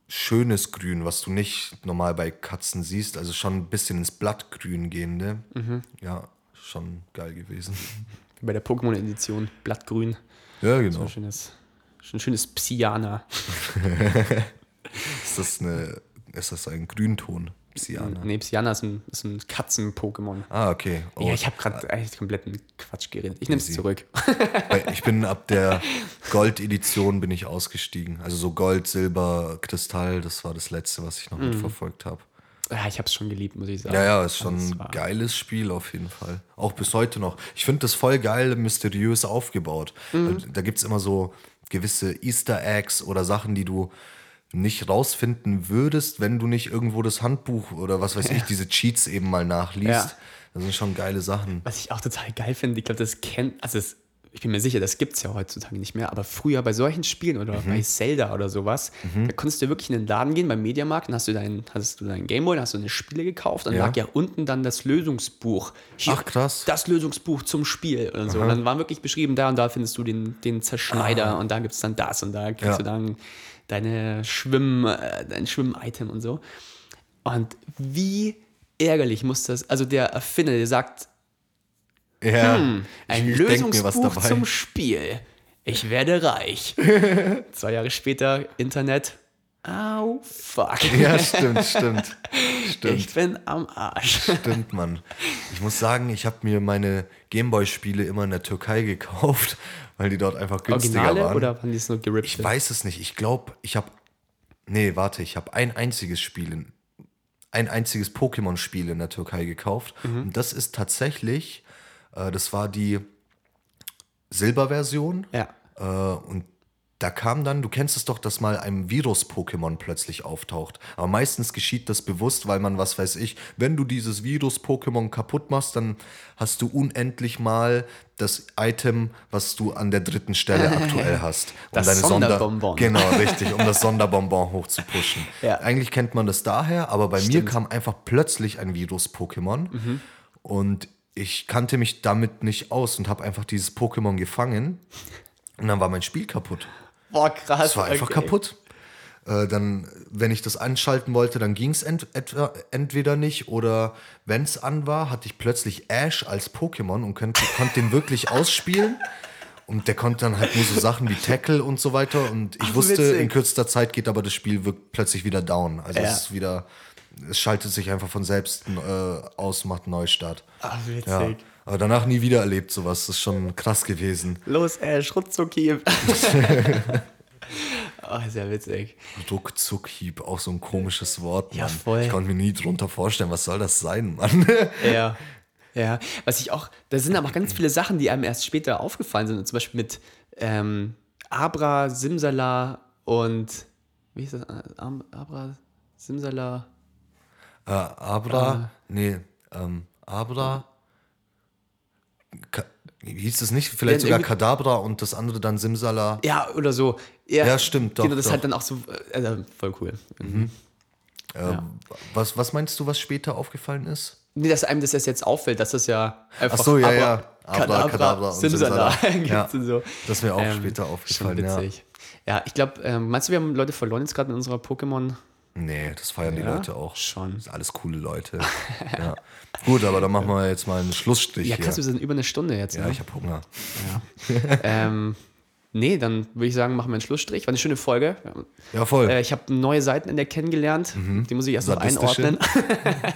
schönes Grün, was du nicht normal bei Katzen siehst, also schon ein bisschen ins Blattgrün gehende. Ja, schon geil gewesen. Bei der Pokémon-Edition, Blattgrün. Ja, So genau. ein schönes, ein schönes Psyana. Ist das, eine, ist das ein Grünton? Psyana. Nee, Psyana ist ein, ist ein Katzen-Pokémon. Ah, okay. Oh, Ja, ich habe gerade eigentlich kompletten Quatsch geredet. Ich nehme es zurück. Ich bin ab der Gold-Edition bin ich ausgestiegen. Also so Gold, Silber, Kristall, das war das letzte, was ich noch mitverfolgt habe. Ja, ich habe es schon geliebt, muss ich sagen. Ja, ja, ist schon Also ein geiles Spiel auf jeden Fall. Auch bis heute noch. Ich finde das voll geil, mysteriös aufgebaut. Da gibt es immer so gewisse Easter Eggs oder Sachen, die du nicht rausfinden würdest, wenn du nicht irgendwo das Handbuch oder was weiß ich, diese Cheats eben mal nachliest. Ja. Das sind schon geile Sachen. Was ich auch total geil finde, ich glaube, das kennt, also es, ich bin mir sicher, das gibt es ja heutzutage nicht mehr, aber früher bei solchen Spielen oder Mhm. bei Zelda oder sowas, da konntest du wirklich in den Laden gehen, beim Mediamarkt, dann hast du deinen, hast du deinen Gameboy, dann hast du eine Spiele gekauft, dann Ja. lag ja unten dann das Lösungsbuch. Hier, Ach, krass. Das Lösungsbuch zum Spiel und so. Und dann war wirklich beschrieben, da und da findest du den, den Zerschneider und da gibt es dann das und da kriegst. Ja. du dann deine Schwimm, äh, dein Schwimm-Item und so. Und wie ärgerlich muss das, also der Erfinder, der sagt, Ja, ein ich, ich denk mir was Lösungsbuch zum Spiel. Ich werde reich. Zwei Jahre später, Internet. Au, fuck. Ja, stimmt, stimmt. Stimmt. Ich bin am Arsch. Stimmt, Mann. Ich muss sagen, ich habe mir meine Gameboy-Spiele immer in der Türkei gekauft, weil die dort einfach günstiger Originale waren. oder waren die es nur gerippt? ich weiß es nicht. Ich glaube, ich habe. Nee, warte, ich habe ein einziges Spiel, in, ein einziges Pokémon-Spiel in der Türkei gekauft. Mhm. Und das ist tatsächlich, äh, das war die Silberversion. Ja. Äh, und da kam dann, du kennst es doch, dass mal ein Virus-Pokémon plötzlich auftaucht. Aber meistens geschieht das bewusst, weil man, was weiß ich, wenn du dieses Virus-Pokémon kaputt machst, dann hast du unendlich mal das Item, was du an der dritten Stelle aktuell hast. Um Das Sonderbonbon. Genau, richtig, um das Sonderbonbon hochzupushen. Ja. Eigentlich kennt man das daher, aber bei mir kam einfach plötzlich ein Virus-Pokémon und ich kannte mich damit nicht aus und habe einfach dieses Pokémon gefangen und dann war mein Spiel kaputt. Boah, krass. Es war einfach okay. kaputt. Äh, dann, wenn ich das anschalten wollte, dann ging es ent entweder nicht oder wenn es an war, hatte ich plötzlich Ash als Pokémon und konnte, konnte den wirklich ausspielen. Und der konnte dann halt nur so Sachen wie Tackle und so weiter. Und ich Ach, wusste, witzig. in kürzester Zeit geht aber das Spiel plötzlich wieder down. Also Ja. es ist wieder, es schaltet sich einfach von selbst äh, aus, macht Neustart. Ach, witzig. Ja. Aber danach nie wieder erlebt sowas. Das ist schon krass gewesen. Los, Ash, Ruckzucki. oh, sehr witzig. Ruckzuckhieb, auch so ein komisches Wort. Ja, Mann. voll. Ich konnte mir nie drunter vorstellen, was soll das sein, Mann? Ja. Ja, was ich auch, da sind aber ganz viele Sachen, die einem erst später aufgefallen sind. Zum Beispiel mit ähm, Abra, Simsala und wie hieß das? Am- Abra, Simsala. Äh, Abra, nee, ähm, Abra, Ka wie hieß das nicht? Vielleicht Ja, sogar Kadabra und das andere dann Simsala. Ja, oder so. Ja, Ja, stimmt, doch, Genau, das ist halt dann auch so, äh, äh, voll cool. Äh, was, was meinst du, was später aufgefallen ist? Nee, dass einem das jetzt auffällt, dass das ja einfach Ach so, ja, Abra- ja. Abra, Kadabra, Kadabra und Simsala Ja. und so. Das ist mir auch Ähm, später aufgefallen, Schon ja. witzig. Ja, ich glaube, ähm, meinst du, wir haben Leute verloren jetzt gerade in unserer Pokémon? Nee, das feiern die Ja, Leute auch. schon. Das sind alles coole Leute. ja. Gut, aber dann machen wir jetzt mal einen Schlussstrich Ja, hier. krass, wir sind über eine Stunde jetzt. ja, ne? ich habe Hunger. ähm, nee, dann würde ich sagen, machen wir einen Schlussstrich. War eine schöne Folge. Ja, voll. Äh, ich habe neue Seiten entdeckt kennengelernt. Die muss ich erst noch einordnen.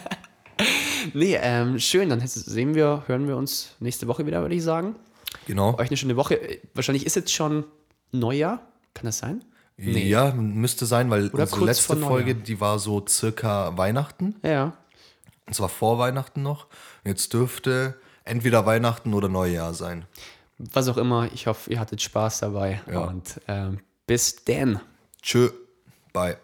nee, ähm, schön. Dann sehen wir, hören wir uns nächste Woche wieder, würde ich sagen. genau. Euch eine schöne Woche. Äh, Wahrscheinlich ist jetzt schon Neujahr. Kann das sein? Ja, müsste sein, weil Oder unsere letzte. Folge, die war so circa Weihnachten. Ja. Und zwar vor Weihnachten noch. Und jetzt dürfte entweder Weihnachten oder Neujahr sein. Was auch immer, ich hoffe, ihr hattet Spaß dabei Ja. und ähm, bis denn. Tschö, bye.